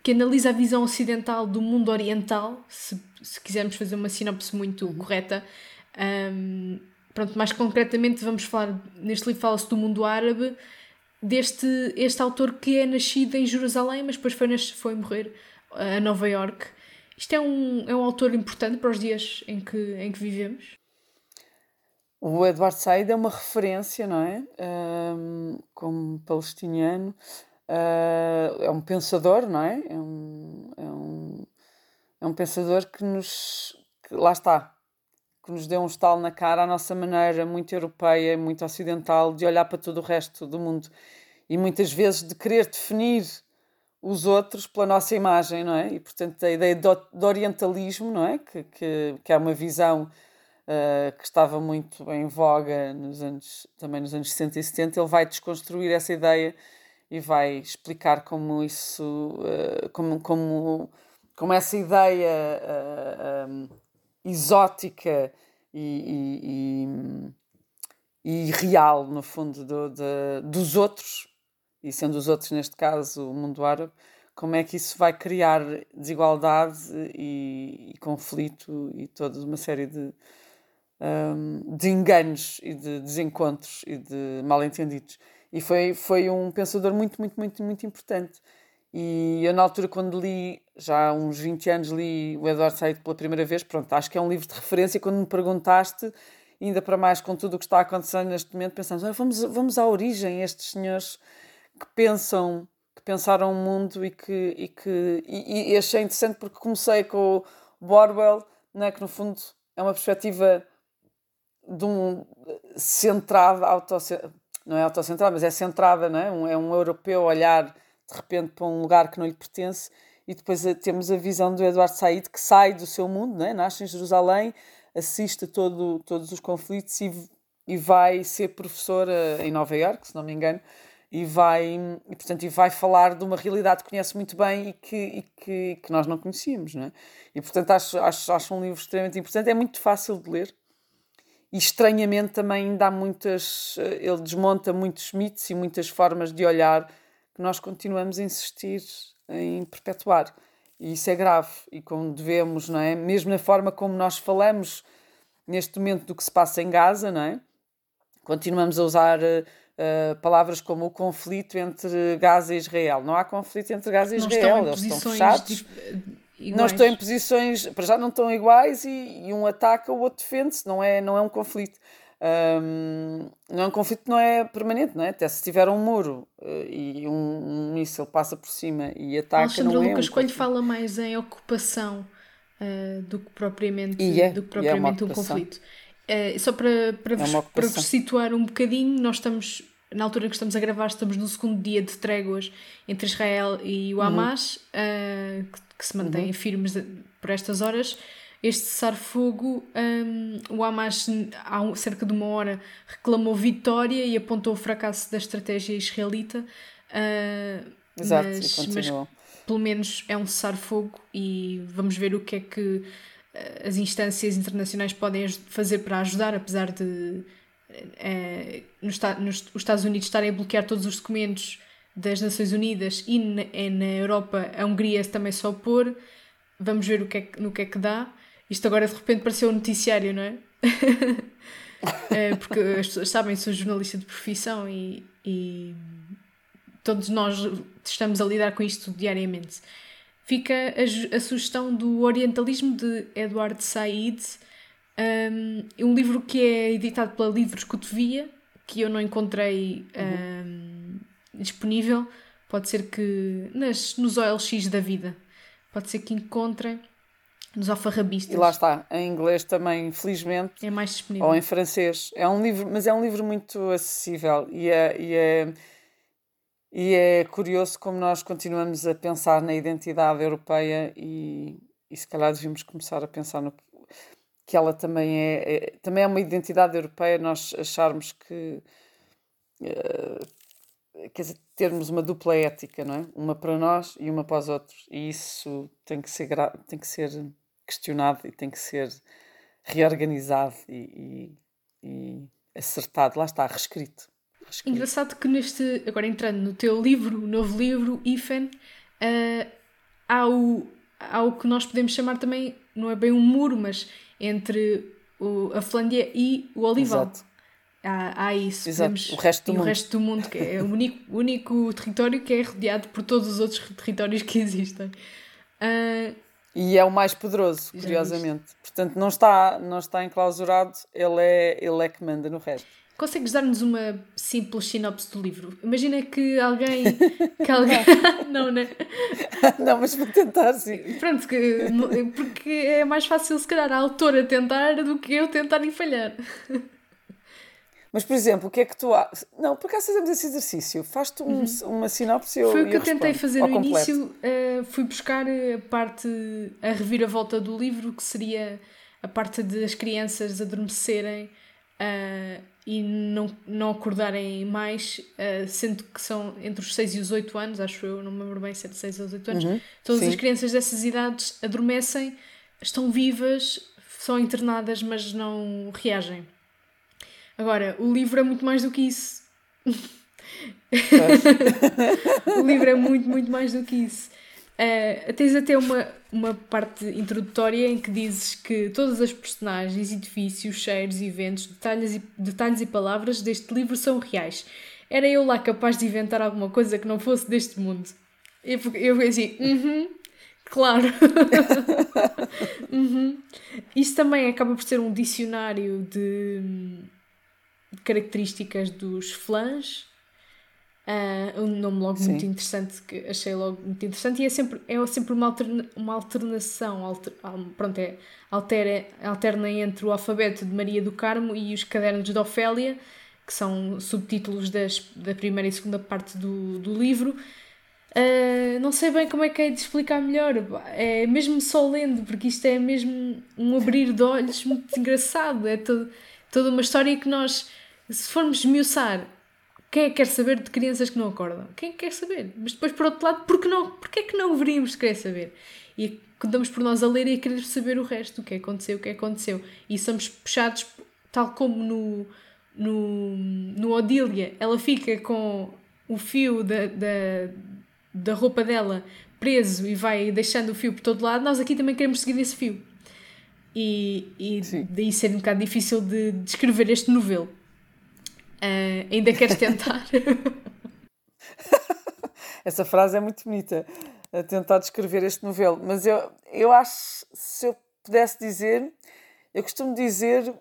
que analisa a visão ocidental do mundo oriental, se, se quisermos fazer uma sinopse muito uhum. correta. Um, pronto, mais concretamente, vamos falar, neste livro fala-se do mundo árabe, deste este autor que é nascido em Jerusalém, mas depois foi, foi morrer a Nova York isto é um, é um autor importante para os dias em que, em que vivemos? O Edward Said é uma referência, não é? Um, como palestiniano. Uh, é um pensador, não é? É um, é um, é um pensador que nos. Que, lá está. Que nos deu um estalo na cara à nossa maneira muito europeia, muito ocidental, de olhar para todo o resto do mundo e muitas vezes de querer definir os outros pela nossa imagem, não é? E, portanto, a ideia do, do orientalismo, não é? Que, que, que é uma visão uh, que estava muito em voga nos anos, também nos anos 60 e 70, ele vai desconstruir essa ideia e vai explicar como isso, uh, como, como, como essa ideia um, exótica e, e, e, e, real, no fundo, do, de, dos outros, e sendo os outros, neste caso, o mundo árabe, como é que isso vai criar desigualdade e, e conflito e toda uma série de, um, de enganos e de desencontros e de mal-entendidos. E foi, foi um pensador muito, muito, muito, muito importante. E eu, na altura, quando li, já há uns 20 anos, li o Edward Said pela primeira vez, pronto, acho que é um livro de referência. Quando me perguntaste, ainda para mais com tudo o que está acontecendo neste momento, pensamos, ah, vamos, vamos à origem, estes senhores que pensam que pensaram o mundo e que, e que e, e achei interessante porque comecei com o Borwell, né, que no fundo é uma perspectiva de um centrado, não é autocentrado, mas é centrada, não é? Um, é um europeu olhar de repente para um lugar que não lhe pertence e depois temos a visão do Eduardo Said que sai do seu mundo, não é? nasce em Jerusalém, assiste a todo, todos os conflitos e, e vai ser professora em Nova Iorque, se não me engano, e vai, e, portanto, e vai falar de uma realidade que conhece muito bem e que, e que, que nós não conhecíamos. Não é? E, portanto, acho, acho, acho um livro extremamente importante. É muito fácil de ler e, estranhamente, também dá muitas. Eh, ele desmonta muitos mitos e muitas formas de olhar que nós continuamos a insistir em perpetuar. E isso é grave. E como devemos, não é? Mesmo na forma como nós falamos neste momento do que se passa em Gaza, não é? Continuamos a usar uh, palavras como o conflito entre Gaza e Israel. Não há conflito entre Gaza e Israel, eles estão fechados. Não estão em posições, para já não estão iguais e, e um ataca, o outro defende-se, não é, não é um conflito. Um, não é um conflito não é permanente, não é? Até se tiver um muro uh, e um, um míssil passa por cima e ataca, Alexandre não é Lucas um Coelho fala mais em ocupação uh, do que propriamente, é, do que é propriamente é um conflito. Uh, só para, para, vos, é para vos situar um bocadinho, nós estamos, na altura que estamos a gravar, estamos no segundo dia de tréguas entre Israel e o uhum. Hamas, uhum. que, que, se mantêm uhum. firmes por estas horas este cessar-fogo, um, o Hamas há cerca de uma hora reclamou vitória e apontou o fracasso da estratégia israelita. Uh, Exato, mas, mas pelo menos é um cessar-fogo e vamos ver o que é que ah, as instâncias internacionais podem fazer para ajudar, apesar de é, nos, nos, os Estados Unidos estarem a bloquear todos os documentos das Nações Unidas e na, na Europa a Hungria também só opor. Vamos ver o que é, no que é que dá. Isto agora de repente pareceu um noticiário, não é? é porque as pessoas sabem, sou jornalista de profissão e, e todos nós estamos a lidar com isto diariamente. Fica a, a sugestão do Orientalismo de Eduardo Said, um, um, livro que é editado pela Livros Cotovia, que eu não encontrei um, disponível. Pode ser que nas, nos OLX da vida, pode ser que encontrem nos alfarrabistas. E lá está, em inglês também, felizmente. É mais disponível. Ou em francês. É um livro, mas é um livro muito acessível e é, e é, e é curioso como nós continuamos a pensar na identidade europeia e, e se calhar devíamos começar a pensar no que ela também é, é também é uma identidade europeia, nós acharmos que uh, quer dizer, termos uma dupla ética, não é? Uma para nós e uma para os outros. E isso tem que ser, tem que ser questionado e tem que ser reorganizado e, e, e acertado. Lá está, reescrito. reescrito. Engraçado que neste, agora entrando no teu livro, o novo livro, Ifen, uh, há, o, há o que nós podemos chamar também, não é bem um muro, mas entre o, a Finlândia e o Olival. Exato. Há, há isso. Exato. Podemos, o resto do mundo. o resto do mundo, que é o único, único território que é rodeado por todos os outros territórios que existem. Uh, e é o mais poderoso, curiosamente. Portanto, não está, não está enclausurado, ele é, ele é que manda no resto. Consegues dar-nos uma simples sinopse do livro? Imagina que alguém. Que alguém... não, né? não, mas vou tentar sim. Pronto, que, porque é mais fácil, se calhar, a autora tentar do que eu tentar e falhar. Mas, por exemplo, o que é que tu. Há... Não, por acaso fazemos esse exercício. Faz-te um, uhum. uma sinopse Foi o que eu, eu tentei fazer no completo. início. Uh, fui buscar a parte, a reviravolta do livro, que seria a parte das crianças adormecerem uh, e não, não acordarem mais, uh, sendo que são entre os 6 e os 8 anos, acho eu, não me lembro bem se é de 6 aos 8 anos. Uhum. Todas Sim. as crianças dessas idades adormecem, estão vivas, são internadas, mas não reagem. Agora, o livro é muito mais do que isso. o livro é muito, muito mais do que isso. Uh, tens até uma, uma parte introdutória em que dizes que todas as personagens, edifícios, cheiros, eventos, detalhes e, detalhes e palavras deste livro são reais. Era eu lá capaz de inventar alguma coisa que não fosse deste mundo. Eu, eu assim, uhum, -huh, claro. uhum. -huh. Isso também acaba por ser um dicionário de características dos flãs. Uh, um nome logo Sim. muito interessante que achei logo muito interessante e é sempre, é sempre uma, alterna, uma alternação alter, pronto, é, altera, alterna entre o alfabeto de Maria do Carmo e os cadernos de Ofélia que são subtítulos das, da primeira e segunda parte do, do livro uh, não sei bem como é que é de explicar melhor é mesmo só lendo porque isto é mesmo um abrir de olhos muito engraçado é todo, toda uma história que nós se formos esmiuçar, quem é que quer saber de crianças que não acordam? Quem é que quer saber? Mas depois, por outro lado, porque, não, porque é que não deveríamos querer saber? E damos por nós a ler e a querer saber o resto, o que aconteceu, o que aconteceu. E somos puxados, tal como no, no, no Odília, ela fica com o fio da, da, da roupa dela preso e vai deixando o fio por todo lado, nós aqui também queremos seguir esse fio. E, e daí ser um bocado difícil de descrever este novelo. Uh, ainda queres tentar? Essa frase é muito bonita, a tentar descrever este novelo. Mas eu, eu acho, se eu pudesse dizer, eu costumo dizer,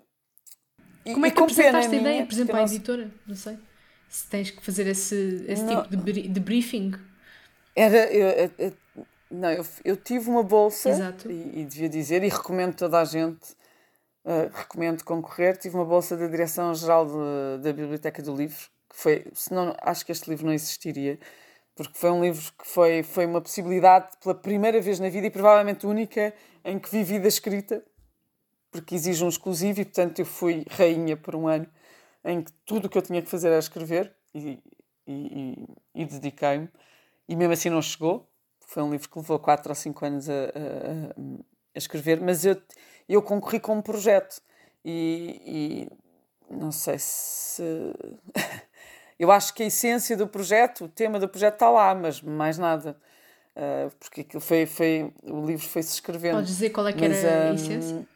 Como é que apresentaste a ideia, por exemplo, à editora? Não sei. Se tens que fazer esse, esse tipo de, de briefing. Era. Eu, eu, não, eu, eu tive uma bolsa e, e, devia dizer, e recomendo toda a gente, uh, recomendo concorrer. Tive uma bolsa da Direção-Geral da Biblioteca do Livro, que foi, senão acho que este livro não existiria, porque foi um livro que foi, foi uma possibilidade pela primeira vez na vida e provavelmente única em que vi vida escrita, porque exige um exclusivo e portanto eu fui rainha por um ano em que tudo o que eu tinha que fazer era escrever e, e, e, e dediquei-me. E mesmo assim não chegou, foi um livro que levou 4 ou 5 anos a, a, a, escrever, mas eu, eu concorri com um projeto e, e não sei se. eu acho que a essência do projeto, o tema do projeto está lá, mas mais nada. Uh, porque aquilo foi, foi. O livro foi-se escrevendo. Podes dizer qual é que mas, era a essência?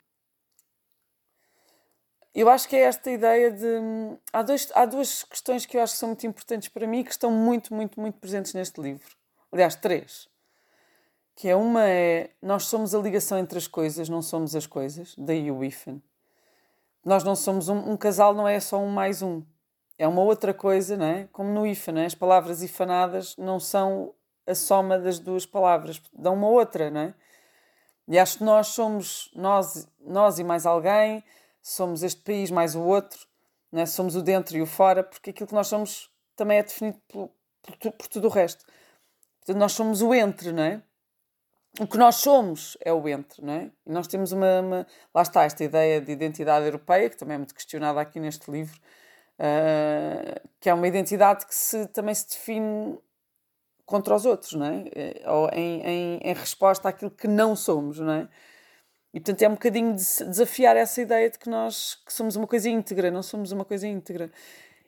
Eu acho que é esta ideia de. Há, dois, há duas questões que eu acho que são muito importantes para mim que estão muito, muito, muito presentes neste livro. Aliás, três que é uma é nós somos a ligação entre as coisas, não somos as coisas, daí o hífen. Nós não somos um, um, casal, não é só um mais um. É uma outra coisa, não é? Como no hífen, é? as palavras ifanadas não são a soma das duas palavras, dão uma outra, não é? E acho que nós somos nós, nós e mais alguém, somos este país mais o outro, não é? somos o dentro e o fora, porque aquilo que nós somos também é definido por, por, por tudo o resto. Portanto, nós somos o entre, não é? O que nós somos é o entre, não é? E nós temos uma, uma, Lá está, esta ideia de identidade europeia, que também é muito questionada aqui neste livro, uh, que é uma identidade que se, também se define contra os outros, não é? Eh, ou em, em, em resposta àquilo que não somos, não é? E portanto é um bocadinho de desafiar essa ideia de que nós que somos uma coisa íntegra, não somos uma coisa íntegra.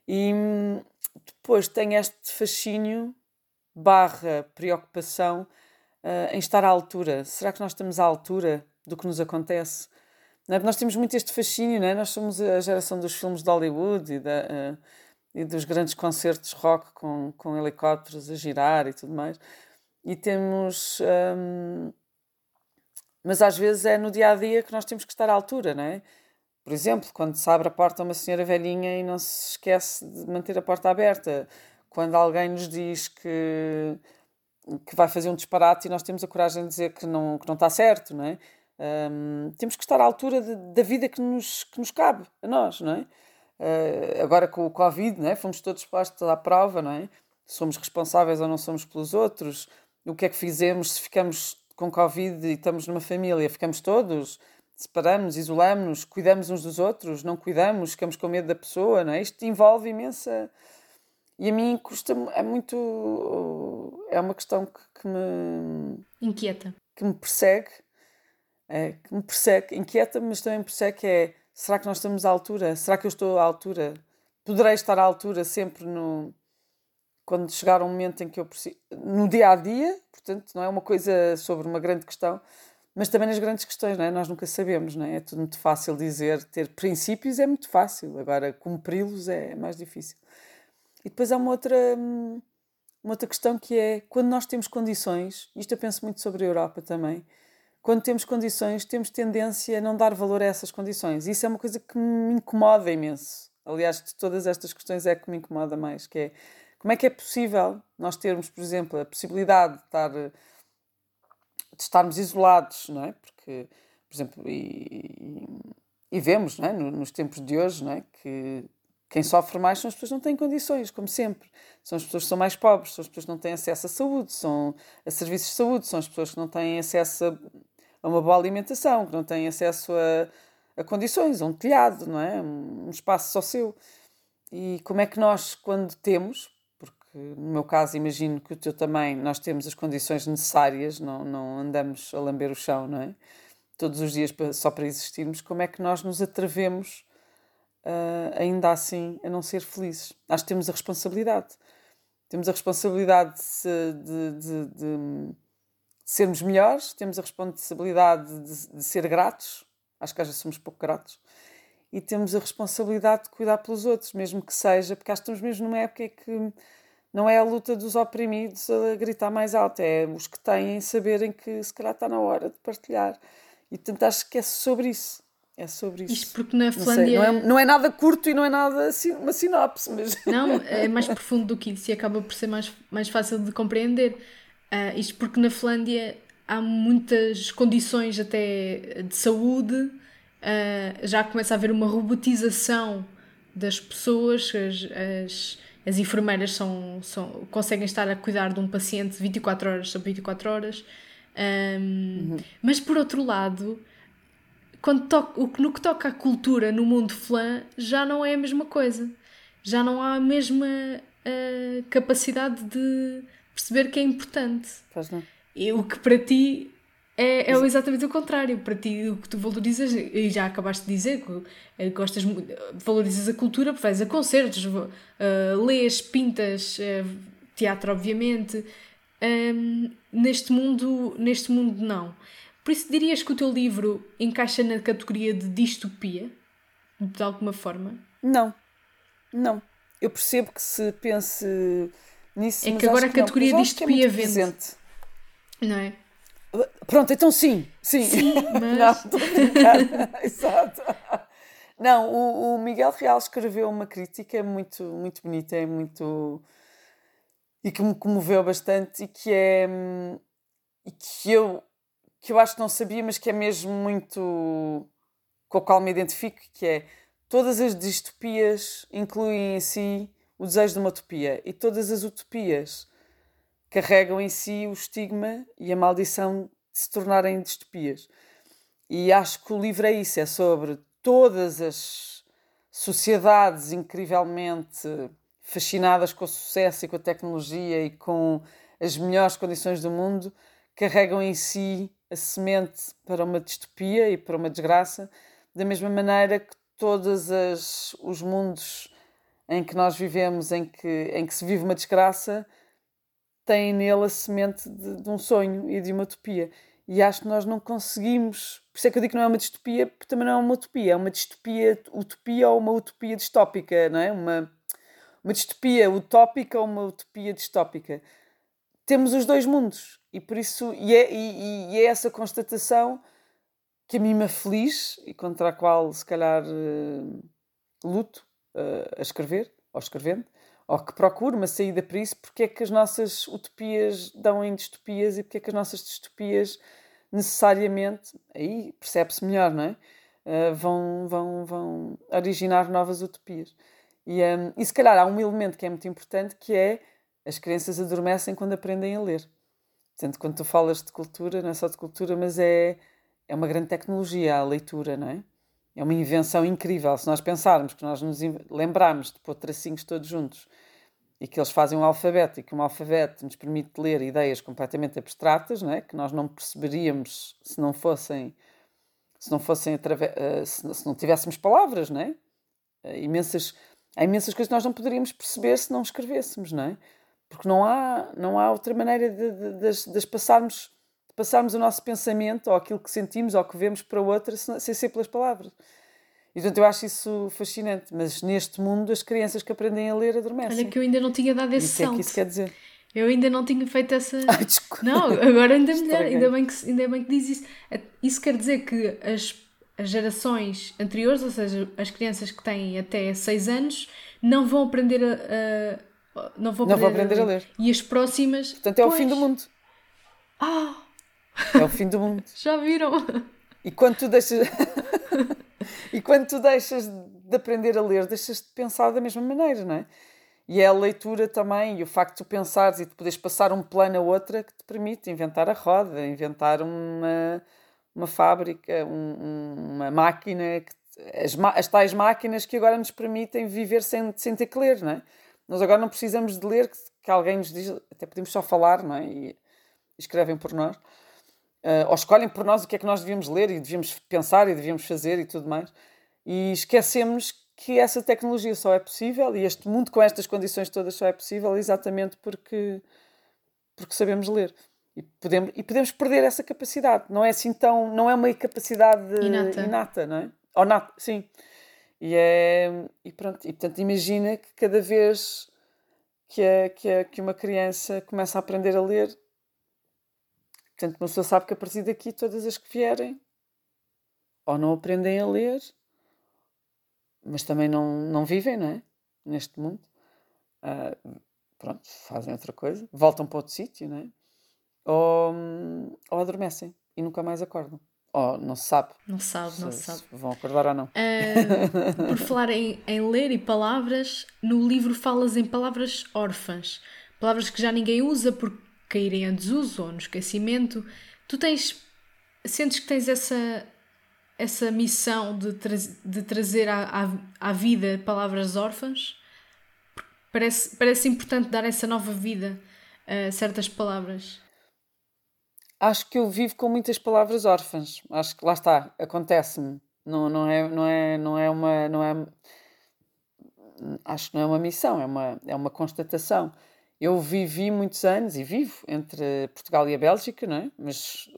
E hum, depois tem este fascínio barra preocupação uh, em estar à altura. Será que nós estamos à altura do que nos acontece? É? Nós temos muito este fascínio, não é? nós somos a geração dos filmes de Hollywood e, da, uh, e dos grandes concertos rock com, com helicópteros a girar e tudo mais. E temos. Um, mas às vezes é no dia a dia que nós temos que estar à altura, não é? Por exemplo, quando se abre a porta a uma senhora velhinha e não se esquece de manter a porta aberta. Quando alguém nos diz que que vai fazer um disparate e nós temos a coragem de dizer que não, que não está certo, não é? Um, temos que estar à altura de, da vida que nos, que nos cabe, a nós, não é? Uh, agora com o Covid, não é? fomos todos postos à prova, não é? Somos responsáveis ou não somos pelos outros? O que é que fizemos se ficamos com Covid e estamos numa família? Ficamos todos? Separamos, isolamos, cuidamos uns dos outros? Não cuidamos? Ficamos com medo da pessoa, não é? Isto envolve imensa e a mim custa é muito. É uma questão que, que me. Inquieta. Que me persegue. É, que me persegue, inquieta, mas também me persegue é será que nós estamos à altura? Será que eu estou à altura? Poderei estar à altura sempre no quando chegar um momento em que eu preciso no dia a dia, portanto, não é uma coisa sobre uma grande questão, mas também nas grandes questões, não é? Nós nunca sabemos, não é? É tudo muito fácil dizer, ter princípios é muito fácil, agora cumpri-los é mais difícil. E depois há uma outra, uma outra questão que é quando nós temos condições, isto eu penso muito sobre a Europa também, quando temos condições, temos tendência a não dar valor a essas condições. E isso é uma coisa que me incomoda imenso. Aliás, de todas estas questões é que me incomoda mais, que é como é que é possível nós termos, por exemplo, a possibilidade de, estar, de estarmos isolados, não é? Porque, por exemplo, e, e vemos não é? nos tempos de hoje não é? que quem sofre mais são as pessoas que não têm condições, como sempre. São as pessoas que são mais pobres, são as pessoas que não têm acesso à saúde, são a serviços de saúde, são as pessoas que não têm acesso a, uma boa alimentação, que não têm acesso a, a condições, a um telhado, não é? Um, um espaço só seu. E como é que nós, quando temos, porque no meu caso imagino que o teu também, nós temos as condições necessárias, não, não andamos a lamber o chão, não é? Todos os dias só para existirmos, como é que nós nos atrevemos uh, ainda assim a não ser felizes. Acho que temos a responsabilidade. Temos a responsabilidade de, de, de, de sermos melhores, temos a responsabilidade de, ser gratos, acho que às vezes somos pouco gratos, e temos a responsabilidade de cuidar pelos outros, mesmo que seja, porque acho que estamos mesmo numa época que não é a luta dos oprimidos a gritar mais alto, é os que têm saberem que se calhar está na hora de partilhar. E portanto acho que é sobre isso. É sobre isso. Isto porque na Finlândia. Não, não, é, não é nada curto e não é nada assim, uma sinopse, mas. Não, é mais profundo do que isso e acaba por ser mais, mais fácil de compreender. Uh, isto porque na Finlândia há muitas condições até de saúde, uh, já começa a haver uma robotização das pessoas, as, as, as enfermeiras são, são, conseguem estar a cuidar de um paciente 24 horas sobre 24 horas. Um, uhum. Mas por outro lado, quando toca, no que toca à cultura no mundo flan, já não é a mesma coisa. Já não há a mesma uh, capacidade de perceber que é importante. Faz não. E o que para ti é, é exatamente o contrário. Para ti, o que tu valorizas, e já acabaste de dizer, que eh, gostas, valorizas a cultura, vais a concertos, uh, lês, pintas, uh, teatro, obviamente. Um, neste mundo, neste mundo, não. Por isso, dirias que o teu livro encaixa na categoria de distopia, de alguma forma? Não, não. Eu percebo que se pense nisso. É que agora a categoria de é distopia é vende. Não é? Pronto, então sim, sim. Sim, mas... Não, Exato. Não, o, o, Miguel Real escreveu uma crítica muito, muito bonita, é muito. e que me comoveu bastante e que é. e que eu, que eu acho que não sabia, mas que é mesmo muito. com a qual me identifico, que é. todas as distopias incluem em si o desejo de uma utopia e todas as utopias carregam em si o estigma e a maldição de se tornarem distopias. E acho que o livro é isso, é sobre todas as sociedades incrivelmente fascinadas com o sucesso e com a tecnologia e com as melhores condições do mundo, carregam em si a semente para uma distopia e para uma desgraça, da mesma maneira que todos os mundos em que nós vivemos, em que, em que se vive uma desgraça, tem nele a semente de, de, um sonho e de uma utopia. E acho que nós não conseguimos. Por isso é que eu digo que não é uma distopia, porque também não é uma utopia. É uma distopia, utopia ou uma utopia distópica, não é? Uma, uma distopia utópica ou uma utopia distópica. Temos os dois mundos. E por isso. E é, e, e é essa constatação que a mim me aflige e contra a qual, se calhar, uh, luto uh, a escrever, ou escrevendo ou que procure uma saída para isso, porque é que as nossas utopias dão em distopias e porque é que as nossas distopias necessariamente, aí percebe-se melhor, não é? Uh, vão, vão, vão originar novas utopias. E, um, e se calhar há um elemento que é muito importante que é as crianças adormecem quando aprendem a ler. Portanto, quando tu falas de cultura, não é só de cultura, mas é, é uma grande tecnologia a leitura, não é? É uma invenção incrível. Se nós pensarmos que nós nos lembrarmos de pôr tracinhos todos juntos e que eles fazem um alfabeto e que um alfabeto nos permite ler ideias completamente abstratas, não é? que nós não perceberíamos se não fossem se não fossem uh, se, não tivéssemos palavras, não é? Uh, imensas há imensas coisas que nós não poderíamos perceber se não escrevêssemos, não é? Porque não há não há outra maneira de, de, de, de passarmos passarmos o nosso pensamento ou aquilo que sentimos ou que vemos para outra sem ser pelas palavras. E portanto eu acho isso fascinante, mas neste mundo as crianças que aprendem a ler adormecem. Olha que eu ainda não tinha dado esse salto. O que é que isso quer dizer? Eu ainda não tinha feito essa. Ai, desculpa. Não, agora ainda melhor, ainda bem, que, ainda bem que diz isso. Isso quer dizer que as, as gerações anteriores, ou seja, as crianças que têm até 6 anos, não vão aprender a, a não vão aprender, não vão aprender a, ler. a, ler. E as próximas. Portanto, é pois... o fim do mundo. Ah! É o fim do mundo. Já viram? E quando tu deixas. e quando tu deixas de aprender a ler, deixas de pensar da mesma maneira, não é? E é a leitura também, e o facto de tu pensares e de poderes passar um plano a outra que te permite inventar a roda, inventar uma, uma fábrica, um, uma máquina, que, as, as tais máquinas que agora nos permitem viver sem, sem ter que ler, não é? Nós agora não precisamos de ler, que, que alguém nos diz, até podemos só falar, não é? E escrevem por nós uh, ou escolhem por nós o que é que nós devíamos ler e devíamos pensar e devíamos fazer e tudo mais. E esquecemos que essa tecnologia só é possível e este mundo com estas condições todas só é possível exatamente porque, porque sabemos ler. E podemos, e podemos perder essa capacidade. Não é assim tão. Não é uma capacidade inata, inata não é? Ou nata, sim. E, é, e pronto. E portanto, imagina que cada vez que, é, que, é, que uma criança começa a aprender a ler, Portanto, uma pessoa sabe que a partir daqui, todas as que vierem, ou não aprendem a ler, mas também não, não vivem, não é? Neste mundo. Uh, pronto, fazem outra coisa, voltam para outro sítio, não é? Ou, ou adormecem e nunca mais acordam. Ou não se sabe. Não se sabe, não se, sabe. vão acordar ou não. Uh, por falar em, em ler e palavras, no livro falas em palavras órfãs. Palavras que já ninguém usa por caírem a desuso ou no esquecimento. Tu tens. Sentes que tens essa, essa missão de, tra de trazer à, à, à vida palavras órfãs? Parece, parece importante dar essa nova vida a certas palavras. Acho que eu vivo com muitas palavras órfãs. Acho que lá está, acontece-me. Não, não, é, não, é, não é uma. Não é, acho que não é uma missão, é uma, é uma constatação. Eu vivi muitos anos e vivo entre Portugal e a Bélgica, não é? mas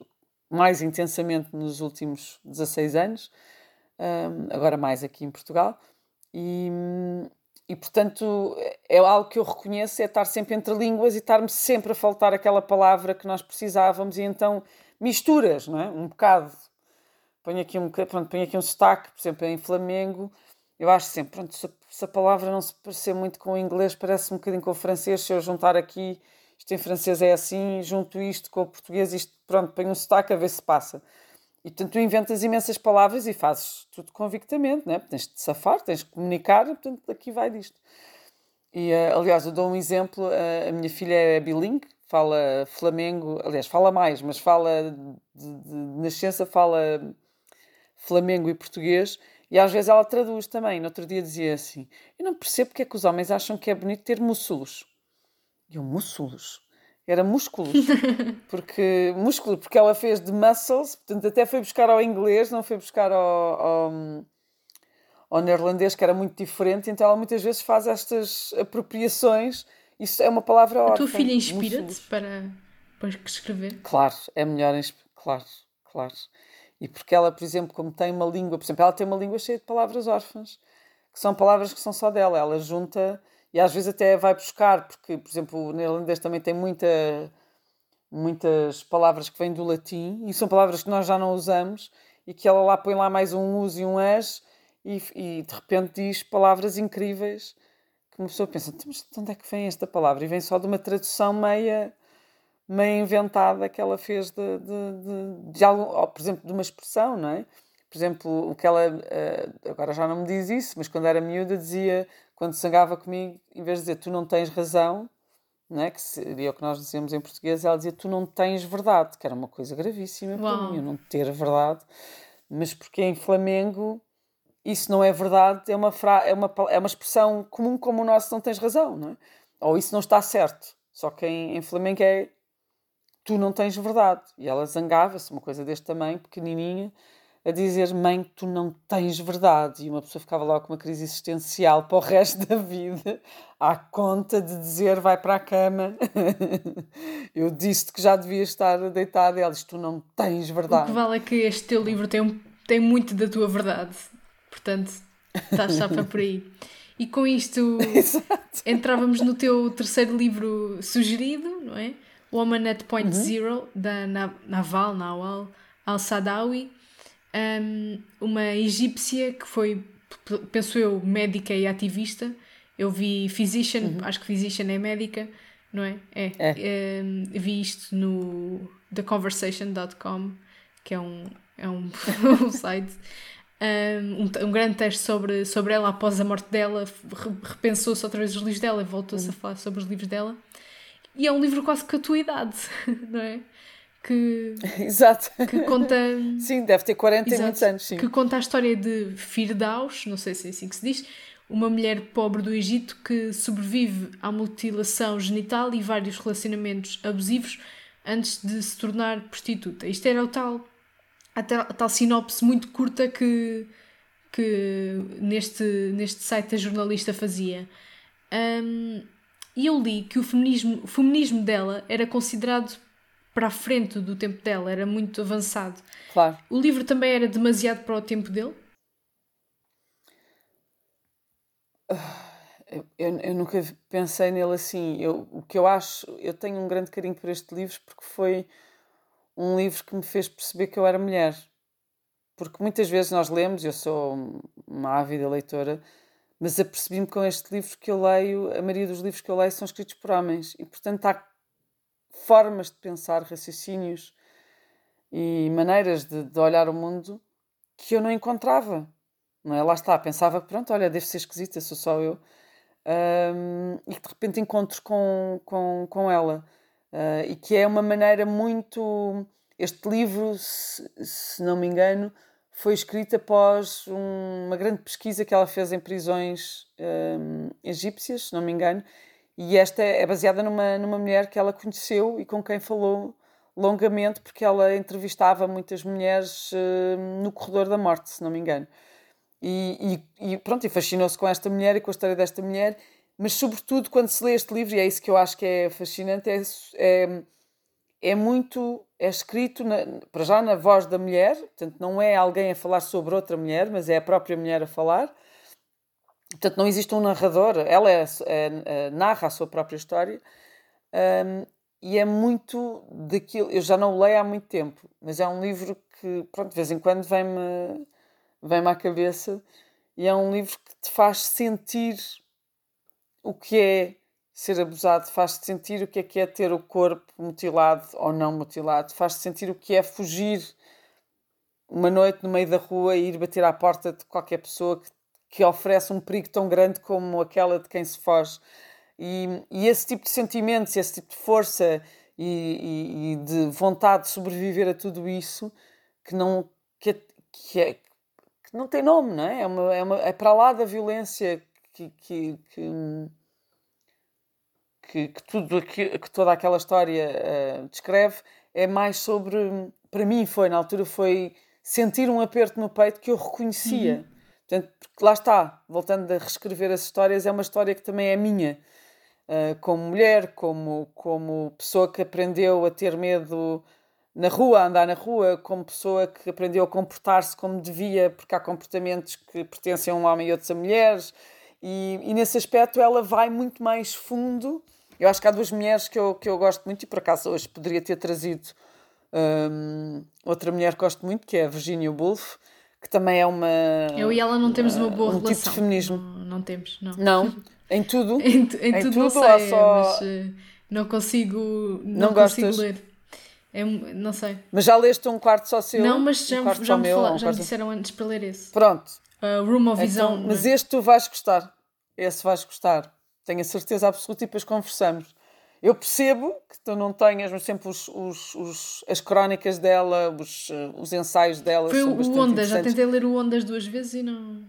mais intensamente nos últimos 16 anos, agora mais aqui em Portugal. E, e, portanto, é algo que eu reconheço, é estar sempre entre línguas e estar-me sempre a faltar aquela palavra que nós precisávamos e então misturas, não é? Um bocado. Ponho aqui um, pronto, ponho aqui um sotaque, por exemplo, em Flamengo, eu acho sempre, pronto, se, se a palavra não se parecer muito com o inglês, parece um bocadinho com o francês, se eu juntar aqui, isto em francês é assim, junto isto com o português, isto, pronto, ponho um sotaque a ver se passa. E portanto tu inventas imensas palavras e fazes tudo convictamente, né? tens de safar, tens de comunicar, portanto aqui vai disto. E uh, aliás, eu dou um exemplo: uh, a minha filha é bilingue, fala Flamengo, aliás, fala mais, mas fala de, de, de nascença, fala Flamengo e português. E às vezes ela traduz também. No outro dia dizia assim: Eu não percebo porque é que os homens acham que é bonito ter músculos. E eu, músculos? Era músculos. Porque, músculo, porque ela fez de muscles, portanto até foi buscar ao inglês, não foi buscar ao, ao, ao neerlandês, que era muito diferente, então ela muitas vezes faz estas apropriações. Isso é uma palavra ótima. A tua filha inspira-te para, para escrever? Claro, é melhor, claro, claro. E porque ela, por exemplo, como tem uma língua, por exemplo, ela tem uma língua cheia de palavras órfãs, que são palavras que são só dela, ela junta e às vezes até vai buscar, porque, por exemplo, o neerlandês também tem muita, muitas palavras que vêm do latim e são palavras que nós já não usamos e que ela lá põe lá mais um us e um as e, e de repente diz palavras incríveis que uma pessoa pensa, mas de onde é que vem esta palavra? E vem só de uma tradução meia, meia inventada que ela fez de, de, de, de algo, por exemplo, de uma expressão, não é? Por exemplo, o que ela, eh, agora já não me diz isso, mas quando era miúda dizia quando zangava comigo, em vez de dizer tu não tens razão, né, que seria o que nós dizemos em português, ela dizia tu não tens verdade, que era uma coisa gravíssima Uau. para mim, eu não ter verdade, mas porque em Flamengo isso não é verdade, é uma, fra é uma, é uma expressão comum como o nosso não tens razão, não é? ou isso não está certo. Só que em, em Flamengo é tu não tens verdade. E ela zangava-se, uma coisa deste tamanho, pequenininha, a dizer mãe, tu não tens verdade. E uma pessoa ficava lá com uma crise existencial para o resto da vida, à conta de dizer vai para a cama. Eu disse-te que já devias estar deitada. Ela disse, tu não tens verdade. O que vale é que este teu livro tem, tem muito da tua verdade. Portanto, estás para por aí. E com isto Exato. entrávamos no teu terceiro livro sugerido, não é? Woman at Point uhum. Zero, da Naval, Nawal Al-Sadawi um, uma egípcia que foi, penso eu, médica e ativista. Eu vi Physician, uhum. acho que Physician é médica, não é? É. é. Um, vi isto no theconversation.com, que é um, é um, um site. Um, um, grande texto sobre, sobre ela após a morte dela, repensou-se outra vez os livros dela e voltou-se uhum. a falar sobre os livros dela. E é um livro quase com a tua idade, não é? Que, Exato. que conta. Sim, deve ter 40 Exato, e muitos anos. Sim. Que conta a história de Firdaus, não sei se é assim que se diz, uma mulher pobre do Egito que sobrevive à mutilação genital e vários relacionamentos abusivos antes de se tornar prostituta. Isto era o tal, a tal, a tal sinopse muito curta que, que neste, neste site a jornalista fazia. Um, e eu li que o feminismo, o feminismo dela era considerado para a frente do tempo dela, era muito avançado. Claro. O livro também era demasiado para o tempo dele? Eu, eu, eu, nunca pensei nele assim. Eu, o que eu acho, eu tenho um grande carinho por este livro porque foi um livro que me fez perceber que eu era mulher. porque muitas vezes nós lemos, eu sou uma ávida leitora, mas apercebi-me com este livro que eu leio, a maioria dos livros que eu leio são escritos por homens, e portanto há formas de pensar, raciocínios e maneiras de, de olhar o mundo que eu não encontrava. Não é? Lá está, pensava pronto, olha, deve ser esquisita, sou só eu. Um, e que de repente encontro com, com, com ela. Uh, e que é uma maneira muito. Este livro, se, se não me engano, foi escrito após um, uma grande pesquisa que ela fez em prisões um, egípcias, se não me engano, e esta é baseada numa, numa mulher que ela conheceu e com quem falou longamente, porque ela entrevistava muitas mulheres uh, no corredor da morte, se não me engano. E, e, e pronto, e fascinou-se com esta mulher e com a história desta mulher, mas sobretudo quando se lê este livro, e é isso que eu acho que é fascinante, é, é, é muito, é escrito na, para já na voz da mulher, portanto não é alguém a falar sobre outra mulher, mas é a própria mulher a falar, Portanto, não existe um narrador, ela é, é, é, narra a sua própria história um, e é muito daquilo. Eu já não o leio há muito tempo, mas é um livro que, pronto, de vez em quando vem-me vem à cabeça e é um livro que te faz sentir o que é ser abusado, faz-te sentir o que é que é ter o corpo mutilado ou não mutilado, faz-te sentir o que é fugir uma noite no meio da rua e ir bater à porta de qualquer pessoa que que oferece um perigo tão grande como aquela de quem se foge. E, e esse tipo de sentimentos, esse tipo de força e, e, e, de vontade de sobreviver a tudo isso, que não, que, que, é, que não tem nome, não é? É, uma, é, uma, é para lá da violência que, que, que, que, que tudo, que, que, toda aquela história uh, descreve, é mais sobre, para mim foi, na altura, foi sentir um aperto no peito que eu reconhecia. Uhum Portanto, porque lá está, voltando a reescrever as histórias, é uma história que também é minha. Uh, como mulher, como, como pessoa que aprendeu a ter medo na rua, a andar na rua, como pessoa que aprendeu a comportar-se como devia, porque há comportamentos que pertencem a um homem e outros a mulheres, e, e nesse aspecto ela vai muito mais fundo. Eu acho que há duas mulheres que eu, que eu gosto muito, e por acaso hoje poderia ter trazido um, outra mulher que gosto muito, que é a Virginia Woolf, que também é uma. Eu e ela não temos uma boa um relação. Tipo de feminismo. Não, não temos, não. Não? Em tudo? em, em, em, tudo, tudo não sei, só... mas uh, não consigo. Não, não consigo gostas? ler. É, não sei. Mas já leste um quarto só seu? Não, mas já, um já, me, meu, um já me disseram antes para ler esse. Pronto. Uh, Room of His então, Mas este tu vais gostar. Esse vais gostar. Tenho a certeza absoluta e depois conversamos. Eu percebo que tu não tenhas, mas sempre os, os, os, as crónicas dela, os, eh, os ensaios dela. Foi o Ondas, já tentei ler o Ondas duas vezes e não.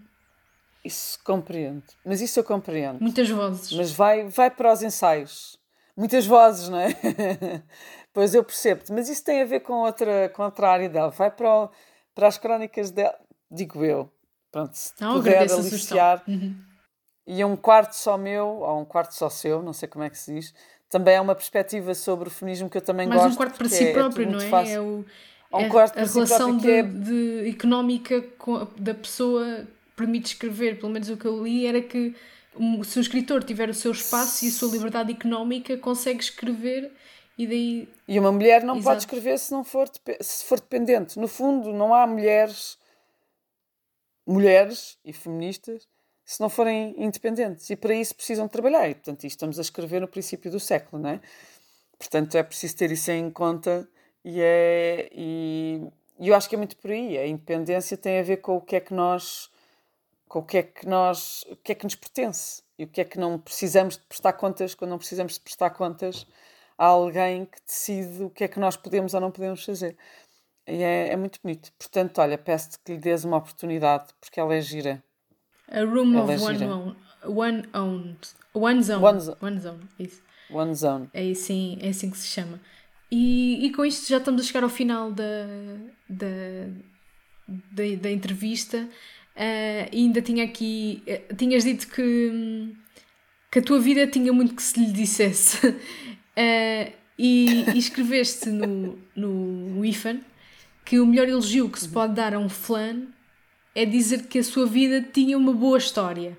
Isso compreendo. Mas isso eu compreendo. Muitas vozes. Mas vai, vai para os ensaios. Muitas vozes, não é? pois eu percebo-te. Mas isso tem a ver com outra, com outra área dela. Vai para, o, para as crónicas dela. Digo eu. Pronto, se não, puder aliciar. Uhum. E um quarto só meu, ou um quarto só seu, não sei como é que se diz também é uma perspectiva sobre o feminismo que eu também Mais gosto. Mais um quarto para si é, próprio, é não é? É, o, um é quarto a relação de, é... de, económica da pessoa permite escrever, pelo menos o que eu li era que se um escritor tiver o seu espaço e a sua liberdade económica, consegue escrever e daí... E uma mulher não Exato. pode escrever se não for, se for dependente. No fundo, não há mulheres mulheres e feministas se não forem independentes. E para isso precisam trabalhar. E, portanto, estamos a escrever no princípio do século, não é? Portanto, é preciso ter isso em conta e, é, e, e eu acho que é muito por aí. A independência tem a ver com o que é que nós com o que é que nós o que é que nos pertence e o que é que não precisamos de prestar contas quando não precisamos de prestar contas a alguém que decide o que é que nós podemos ou não podemos fazer. E é, é muito bonito. Portanto, olha, peço-te que lhe dês uma oportunidade porque ela é gira. A Room Ela of é One, own, one Owned. One Zone. One, zo one Zone, isso. One Zone. É assim, é assim que se chama. E, e com isto já estamos a chegar ao final da, da, da, da entrevista. Uh, ainda tinha aqui. Uh, tinhas dito que, que a tua vida tinha muito que se lhe dissesse. uh, e, e, escreveste no, no IFAN que o melhor elogio que se pode dar a um flan é dizer que a sua vida tinha uma boa história.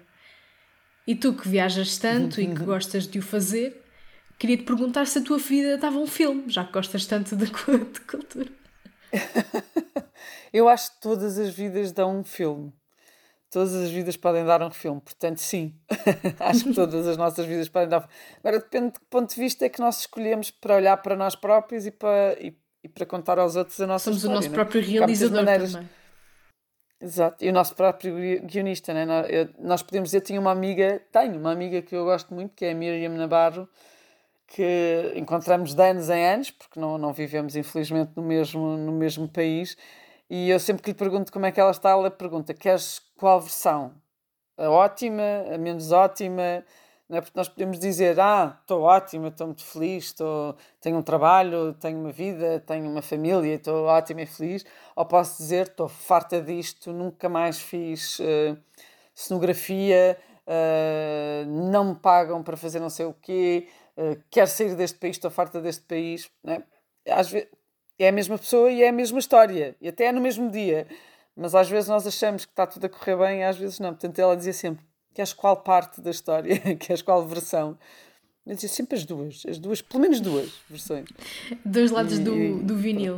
E tu que viajas tanto e que gostas de o fazer, queria te perguntar se a tua vida estava um filme, já que gostas tanto de, de cultura. Eu acho que todas as vidas dão um filme. Todas as vidas podem dar um filme, portanto, sim. acho que todas as nossas vidas podem dar. Agora, depende de que ponto de vista é que nós escolhemos para olhar para nós próprios e para, e, e para contar aos outros a nossa Somos história. Somos o nosso próprio realizador também. Exato, e o nosso próprio guionista, né? nós podemos dizer, tinha uma amiga, tenho uma amiga que eu gosto muito, que é a Miriam Nabarro, que encontramos de anos em anos, porque não, não vivemos infelizmente no mesmo, no mesmo país, e eu sempre que lhe pergunto como é que ela está, ela pergunta: queres qual versão? A ótima, a menos ótima? Não é porque nós podemos dizer: ah, estou ótima, estou muito feliz, estou, tenho um trabalho, tenho uma vida, tenho uma família, estou ótima e feliz. Ou posso dizer: estou farta disto, nunca mais fiz uh, cenografia, uh, não me pagam para fazer não sei o quê, uh, quero sair deste país, estou farta deste país. Não é? Às vezes é a mesma pessoa e é a mesma história, e até é no mesmo dia. Mas às vezes nós achamos que está tudo a correr bem e às vezes não. Portanto, ela dizia sempre: queres qual parte da história? queres qual versão? Eu dizia sempre as duas, as duas, pelo menos duas versões. Dois lados e, do, do vinil.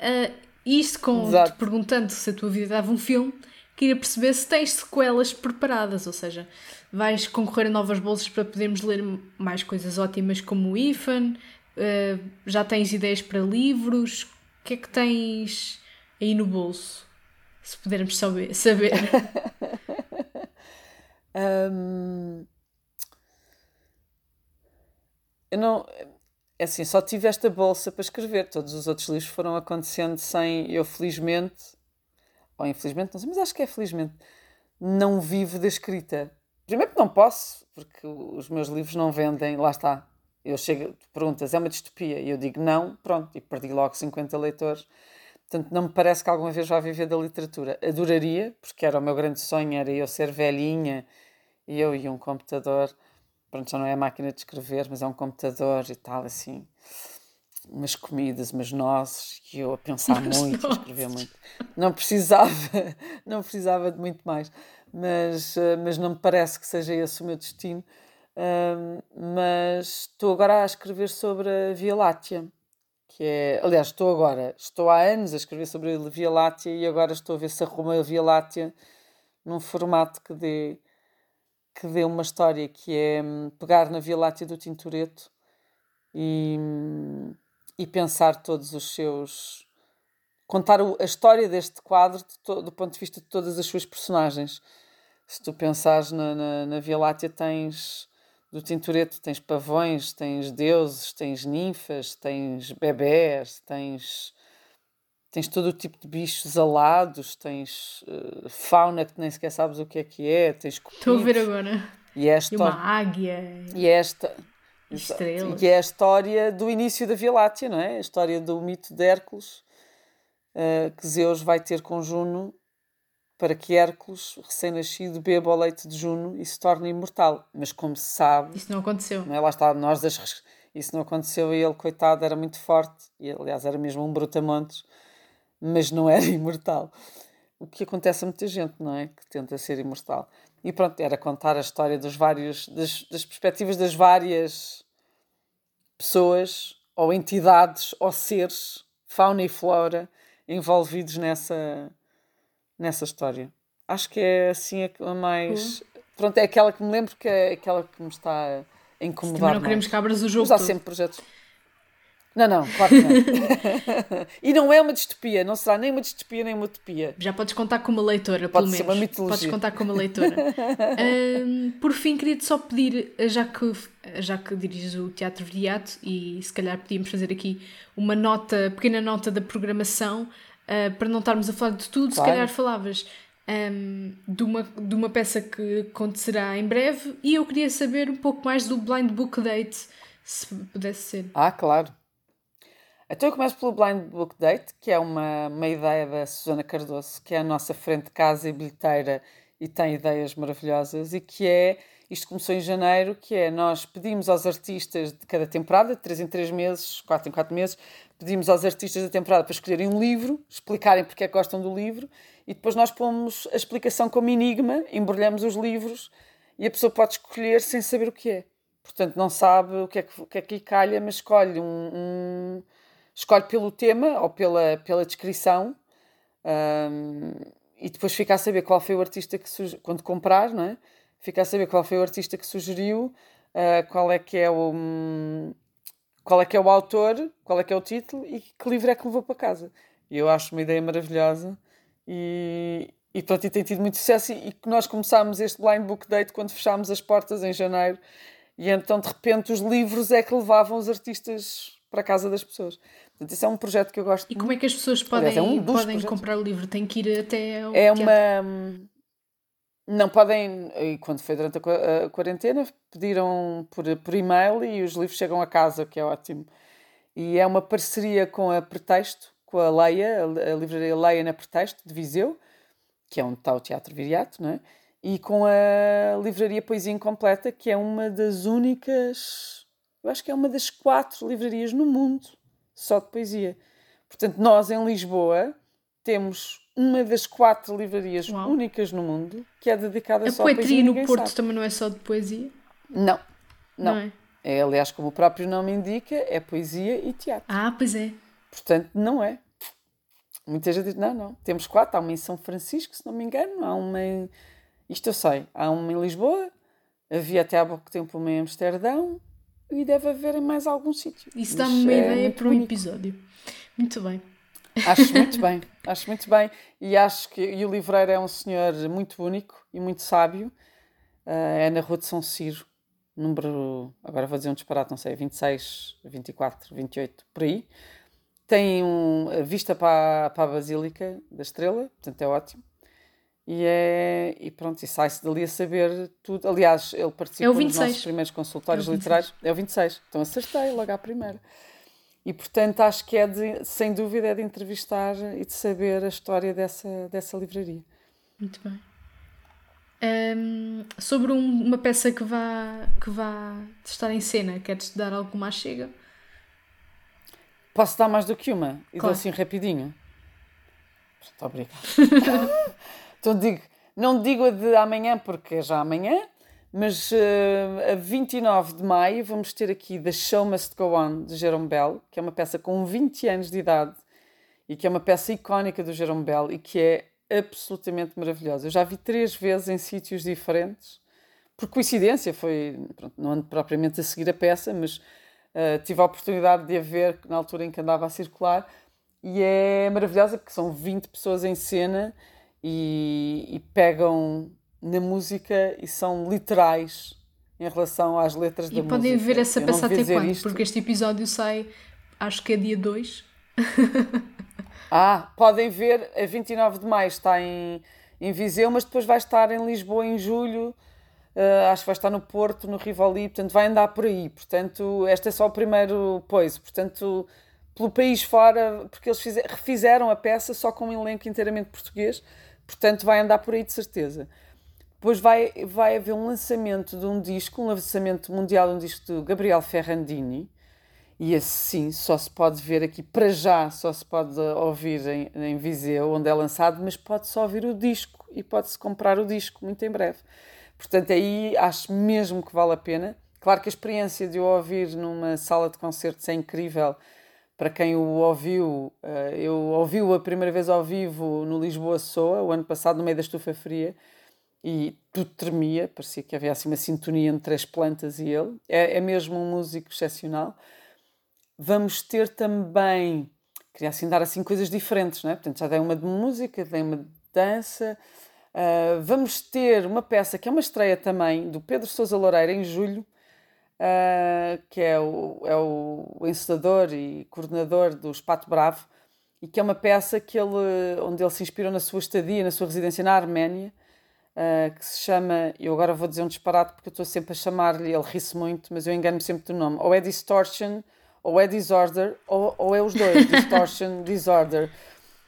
Uh, isto com te perguntando se a tua vida dava um filme, queria perceber se tens sequelas preparadas, ou seja, vais concorrer a novas bolsas para podermos ler mais coisas ótimas como o IFAN, Uh, já tens ideias para livros? O que é que tens aí no bolso? Se pudermos saber. saber. um, eu não. É assim, só tive esta bolsa para escrever. Todos os outros livros foram acontecendo sem eu, felizmente, ou infelizmente, não sei, mas acho que é felizmente, não vivo da escrita. Primeiro porque não posso, porque os meus livros não vendem, lá está, eu chego, perguntas, é uma distopia? E eu digo não, pronto, e perdi logo 50 leitores. Portanto, não me parece que alguma vez vá viver da literatura. Adoraria, porque era o meu grande sonho, era eu ser velhinha, e eu e um computador, pronto, já não é a máquina de escrever, mas é um computador e tal, assim, umas comidas, umas nozes, e eu a pensar muito, a escrever muito. Não precisava, não precisava de muito mais, mas, eh, mas não me parece que seja esse o meu destino. Um, mas estou agora a escrever sobre a Via Láctea, que é, aliás, estou agora, estou há anos a escrever sobre a Via Láctea e agora estou a ver se arrumo a Via Láctea num formato que dê, que dê uma história, que é hum, pegar na Via Láctea do Tintoretto e, hum, e pensar todos os seus. contar a história deste quadro do, do ponto de vista de todas as suas personagens. Se tu pensares na, na, na Via Láctea, tens do Tintoretto tens pavões, tens deuses, tens ninfas, tens bebés, tens, tens todo o tipo de bichos alados, tens uh, fauna que nem sequer sabes o que é que é, tens Estou a ver agora. E, esta, e uma águia. E esta... Estrelas. E é a história do início da Via Láctea, não é? A história do mito de Hércules, uh, que Zeus vai ter com Juno para que Hércules, recém-nascido, beba o leite de Juno e se torne imortal. Mas como se sabe. Isso não aconteceu. Não é? Lá está, nós das, isso não aconteceu e ele, coitado, era muito forte, e aliás era mesmo um brutamontes, mas não era imortal. O que acontece a muita gente, não é? Que tenta ser imortal. E pronto, era contar a história dos vários, das, das perspectivas das várias pessoas, ou entidades, ou seres, fauna e flora, envolvidos nessa nessa história. Acho que é assim a mais. Uhum. Pronto, é aquela que me lembro que é aquela que me está a incomodar. Também não queremos cabras o jogo. Mas há sempre projetos. Não, não, claro que não. e não é uma distopia, não será nem uma distopia nem uma utopia. Já podes contar como uma leitora, Pode pelo ser menos. Uma mitologia. Podes contar como uma leitora. por fim, queria-te só pedir, já que, já que diriges o Teatro Viriato, e se calhar podíamos fazer aqui uma nota, pequena nota da programação uh, para não estarmos a falar de tudo, claro. se calhar falavas um, de, uma, de uma peça que acontecerá em breve e eu queria saber um pouco mais do Blind Book Date, se pudesse ser. Ah, claro. Então eu começo pelo Blind Book Date, que é uma, uma ideia da Susana Cardoso, que é a nossa frente de casa e bilheteira e tem ideias maravilhosas e que é, isto começou em janeiro, que é nós pedimos aos artistas de cada temporada, de 3 em 3 meses, 4 em 4 meses, pedimos aos artistas da temporada para escolherem um livro, explicarem porque é que gostam do livro e depois nós pomos a explicação como enigma, embrulhamos os livros e a pessoa pode escolher sem saber o que é. Portanto, não sabe o que é que, o que, é que lhe calha, mas escolhe um, um escolhe pelo tema ou pela, pela descrição um, e depois fica a saber qual foi o artista que sugeriu, quando comprar, não é? Fica a saber qual foi o artista que sugeriu, uh, qual é que é o um, qual é que é o autor, qual é que é o título e que livro é que levou para casa. E eu acho uma ideia maravilhosa e, e pronto, e tem tido muito sucesso e, e nós começámos este Blind Book Date quando fechámos as portas em janeiro e então de repente os livros é que levavam os artistas para a casa das pessoas. Portanto, isso é um projeto que eu gosto E como é que as pessoas podem, Aliás, é um podem comprar o livro? Tem que ir até ao É uma... Não podem, e quando foi durante a quarentena, pediram por, por e-mail e os livros chegam a casa, que é ótimo. E é uma parceria com a Pretexto, com a Leia, a livraria Leia na Pretexto, de Viseu, que é onde está o Teatro Viriato, não é? E com a livraria Poesia Incompleta, que é uma das únicas, eu acho que é uma das quatro livrarias no mundo só de poesia. Portanto, nós em Lisboa temos uma das quatro livrarias Uau. únicas no mundo que é dedicada a só a poesia. A poetria no Porto sabe. também não é só de poesia? Não, não. não é? é? aliás, como o próprio nome indica, é poesia e teatro. Ah, pois é. Portanto, não é. Muita gente diz, não, não. Temos quatro. Há uma em São Francisco, se não me engano. Há uma em... Isto eu sei. Há uma em Lisboa. Havia até há pouco tempo uma em Amsterdão. E deve haver em mais algum sítio. Isso dá-me uma é ideia para um episódio. Muito bem. Acho muito bem, acho muito bem. E acho que e o livreiro é um senhor muito único e muito sábio. Uh, é na Rua de São Ciro, número, agora vou dizer um disparate, não sei, 26, 24, 28, por aí. Tem um, vista para, para a Basílica da Estrela, portanto é ótimo. E, é, e pronto, e sai-se dali a saber tudo. Aliás, ele participou é nos nossos primeiros consultórios é literários. É o 26. Então acertei logo à primeira. E portanto acho que é de, sem dúvida, é de entrevistar e de saber a história dessa, dessa livraria. Muito bem. Um, sobre um, uma peça que vá, que vá estar em cena, queres dar alguma chega? Posso dar mais do que uma? E claro. dou assim rapidinho. Muito obrigada. então digo, não digo a de amanhã porque é já amanhã, mas uh, a 29 de maio vamos ter aqui The Show Must Go On, de Jerome Bell, que é uma peça com 20 anos de idade e que é uma peça icónica do Jerome Bell e que é absolutamente maravilhosa. Eu já vi três vezes em sítios diferentes, por coincidência, foi, pronto, não ando propriamente a seguir a peça, mas uh, tive a oportunidade de a ver na altura em que andava a circular e é maravilhosa porque são 20 pessoas em cena e, e pegam na música e são literais em relação às letras e da música. E podem ver essa peça até quando? Isto. Porque este episódio sai, acho que é dia 2. ah, podem ver, a 29 de maio está em, em Viseu, mas depois vai estar em Lisboa em julho. Uh, acho que vai estar no Porto, no Rivoli, portanto vai andar por aí. Portanto, este é só o primeiro pois. Portanto, pelo país fora, porque eles fizer, refizeram a peça só com um elenco inteiramente português, portanto vai andar por aí de certeza. Depois vai, vai haver um lançamento de um disco, um lançamento mundial de um disco do Gabriel Ferrandini. E assim só se pode ver aqui, para já, só se pode ouvir em, em Viseu, onde é lançado, mas pode-se ouvir o disco e pode-se comprar o disco muito em breve. Portanto, aí acho mesmo que vale a pena. Claro que a experiência de o ouvir numa sala de concertos é incrível para quem o ouviu. Eh, eu ouvi-o a primeira vez ao vivo no Lisboa Soa, o ano passado, no meio da estufa fria e tudo tremia, parecia que havia assim uma sintonia entre as plantas e ele. É, é mesmo um músico excepcional. Vamos ter também, queria assim dar assim coisas diferentes, não é? Portanto, já dei uma de música, dei uma de dança. Uh, vamos ter uma peça que é uma estreia também do Pedro Sousa Loureira em julho, uh, que é o, é o encenador e coordenador do Espato Bravo, e que é uma peça que ele, onde ele se inspirou na sua estadia, na sua residência na Arménia, uh, que se chama, eu agora vou dizer um disparate porque eu estou sempre a chamar-lhe, ele ri-se muito, mas eu engano-me sempre do nome, ou é Distortion, ou é Disorder, ou, ou é os dois, Distortion, Disorder.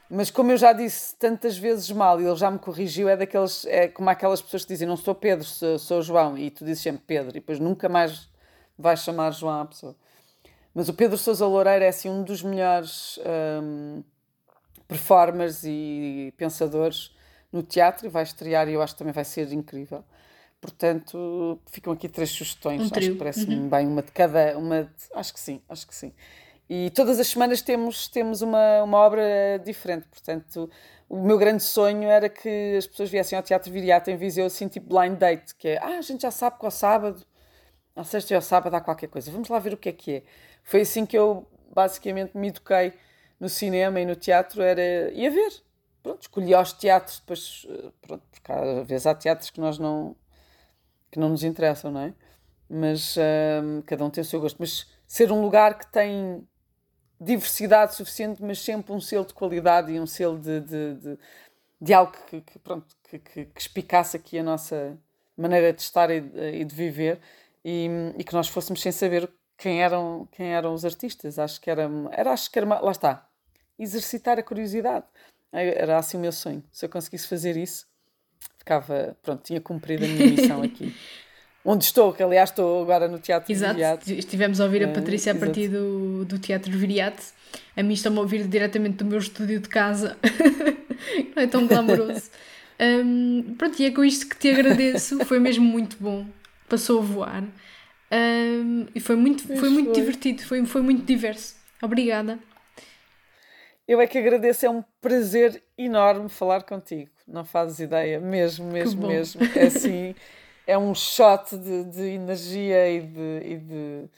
Mas como eu já disse tantas vezes mal e ele já me corrigiu, é daqueles, é como aquelas pessoas que dizem não sou Pedro, sou, sou João, e tu dizes sempre Pedro, e depois nunca mais vais chamar João à pessoa. Mas o Pedro Sousa Loureiro é assim um dos melhores um, performers e pensadores no teatro e vai estrear e eu acho que também vai ser incrível. Portanto, ficam aqui três sugestões. Um acho que parece-me uhum. bem uma de cada. Uma de, acho que sim, acho que sim. E todas as semanas temos, temos uma, uma obra diferente. Portanto, o meu grande sonho era que as pessoas viessem ao Teatro Viriato em Viseu assim, tipo blind date, que é, ah, a gente já sabe que ao sábado, à sexta ao sábado há qualquer coisa, vamos lá ver o que é que é. Foi assim que eu basicamente me eduquei no cinema e no teatro, era ia ver. Pronto, escolhi os teatros, depois, eh, pronto, porque às vezes há teatros que nós não, que não nos interessam, não é? Mas um, cada um tem o seu gosto. Mas ser um lugar que tem diversidade suficiente, mas sempre um selo de qualidade e um selo de, de, de, de algo que, que, pronto, que, que, que espicasse aqui a nossa maneira de estar e, e de viver e, e, que nós fôssemos sem saber quem eram, quem eram os artistas. Acho que era, era acho que era, lá está, exercitar a curiosidade. Era assim o meu sonho. Se eu conseguisse fazer isso, ficava, pronto, tinha cumprido a minha missão aqui. onde estou, que aliás estou agora no Teatro Exato. Viriato. Estivemos a ouvir a é, Patrícia a partir do, do Teatro Viriato. A mim estão-me a ouvir diretamente do meu estúdio de casa. Não é tão glamouroso. Um, pronto, e é com isto que te agradeço. Foi mesmo muito bom. Passou a voar. Um, e foi muito, foi muito foi. divertido, foi, foi muito diverso. Obrigada. Eu é que agradeço, é um prazer enorme falar contigo. Não fazes ideia, mesmo, mesmo, mesmo. É assim é um shot de, de energia e de, e de,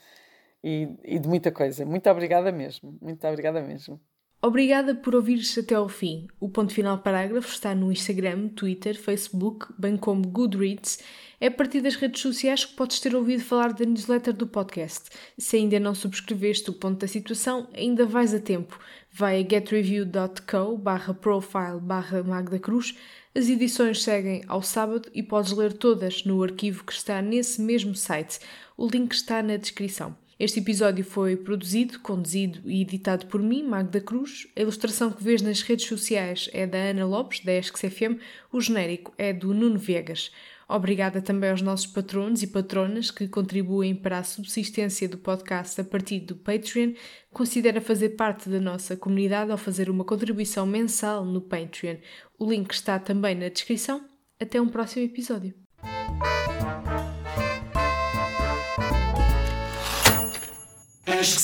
e, e de muita coisa. Muito obrigada mesmo. Muito obrigada mesmo. Obrigada por ouvires até ao fim. O ponto final parágrafo está no Instagram, Twitter, Facebook, bem como Goodreads. É a partir das redes sociais que podes ter ouvido falar da newsletter do podcast. Se ainda não subscreveste o ponto da situação, ainda vais a tempo. Vai a getreview.co barra profile barra Magda Cruz as edições seguem ao sábado e podes ler todas no arquivo que está nesse mesmo site. O link está na descrição. Este episódio foi produzido, conduzido e editado por mim, Magda Cruz. A ilustração que vês nas redes sociais é da Ana Lopes, da ESC-FM. O genérico é do Nuno Viegas. Obrigada também aos nossos patronos e patronas que contribuem para a subsistência do podcast a partir do Patreon. Considera fazer parte da nossa comunidade ao fazer uma contribuição mensal no Patreon. O link está também na descrição. Até um próximo episódio. Acho que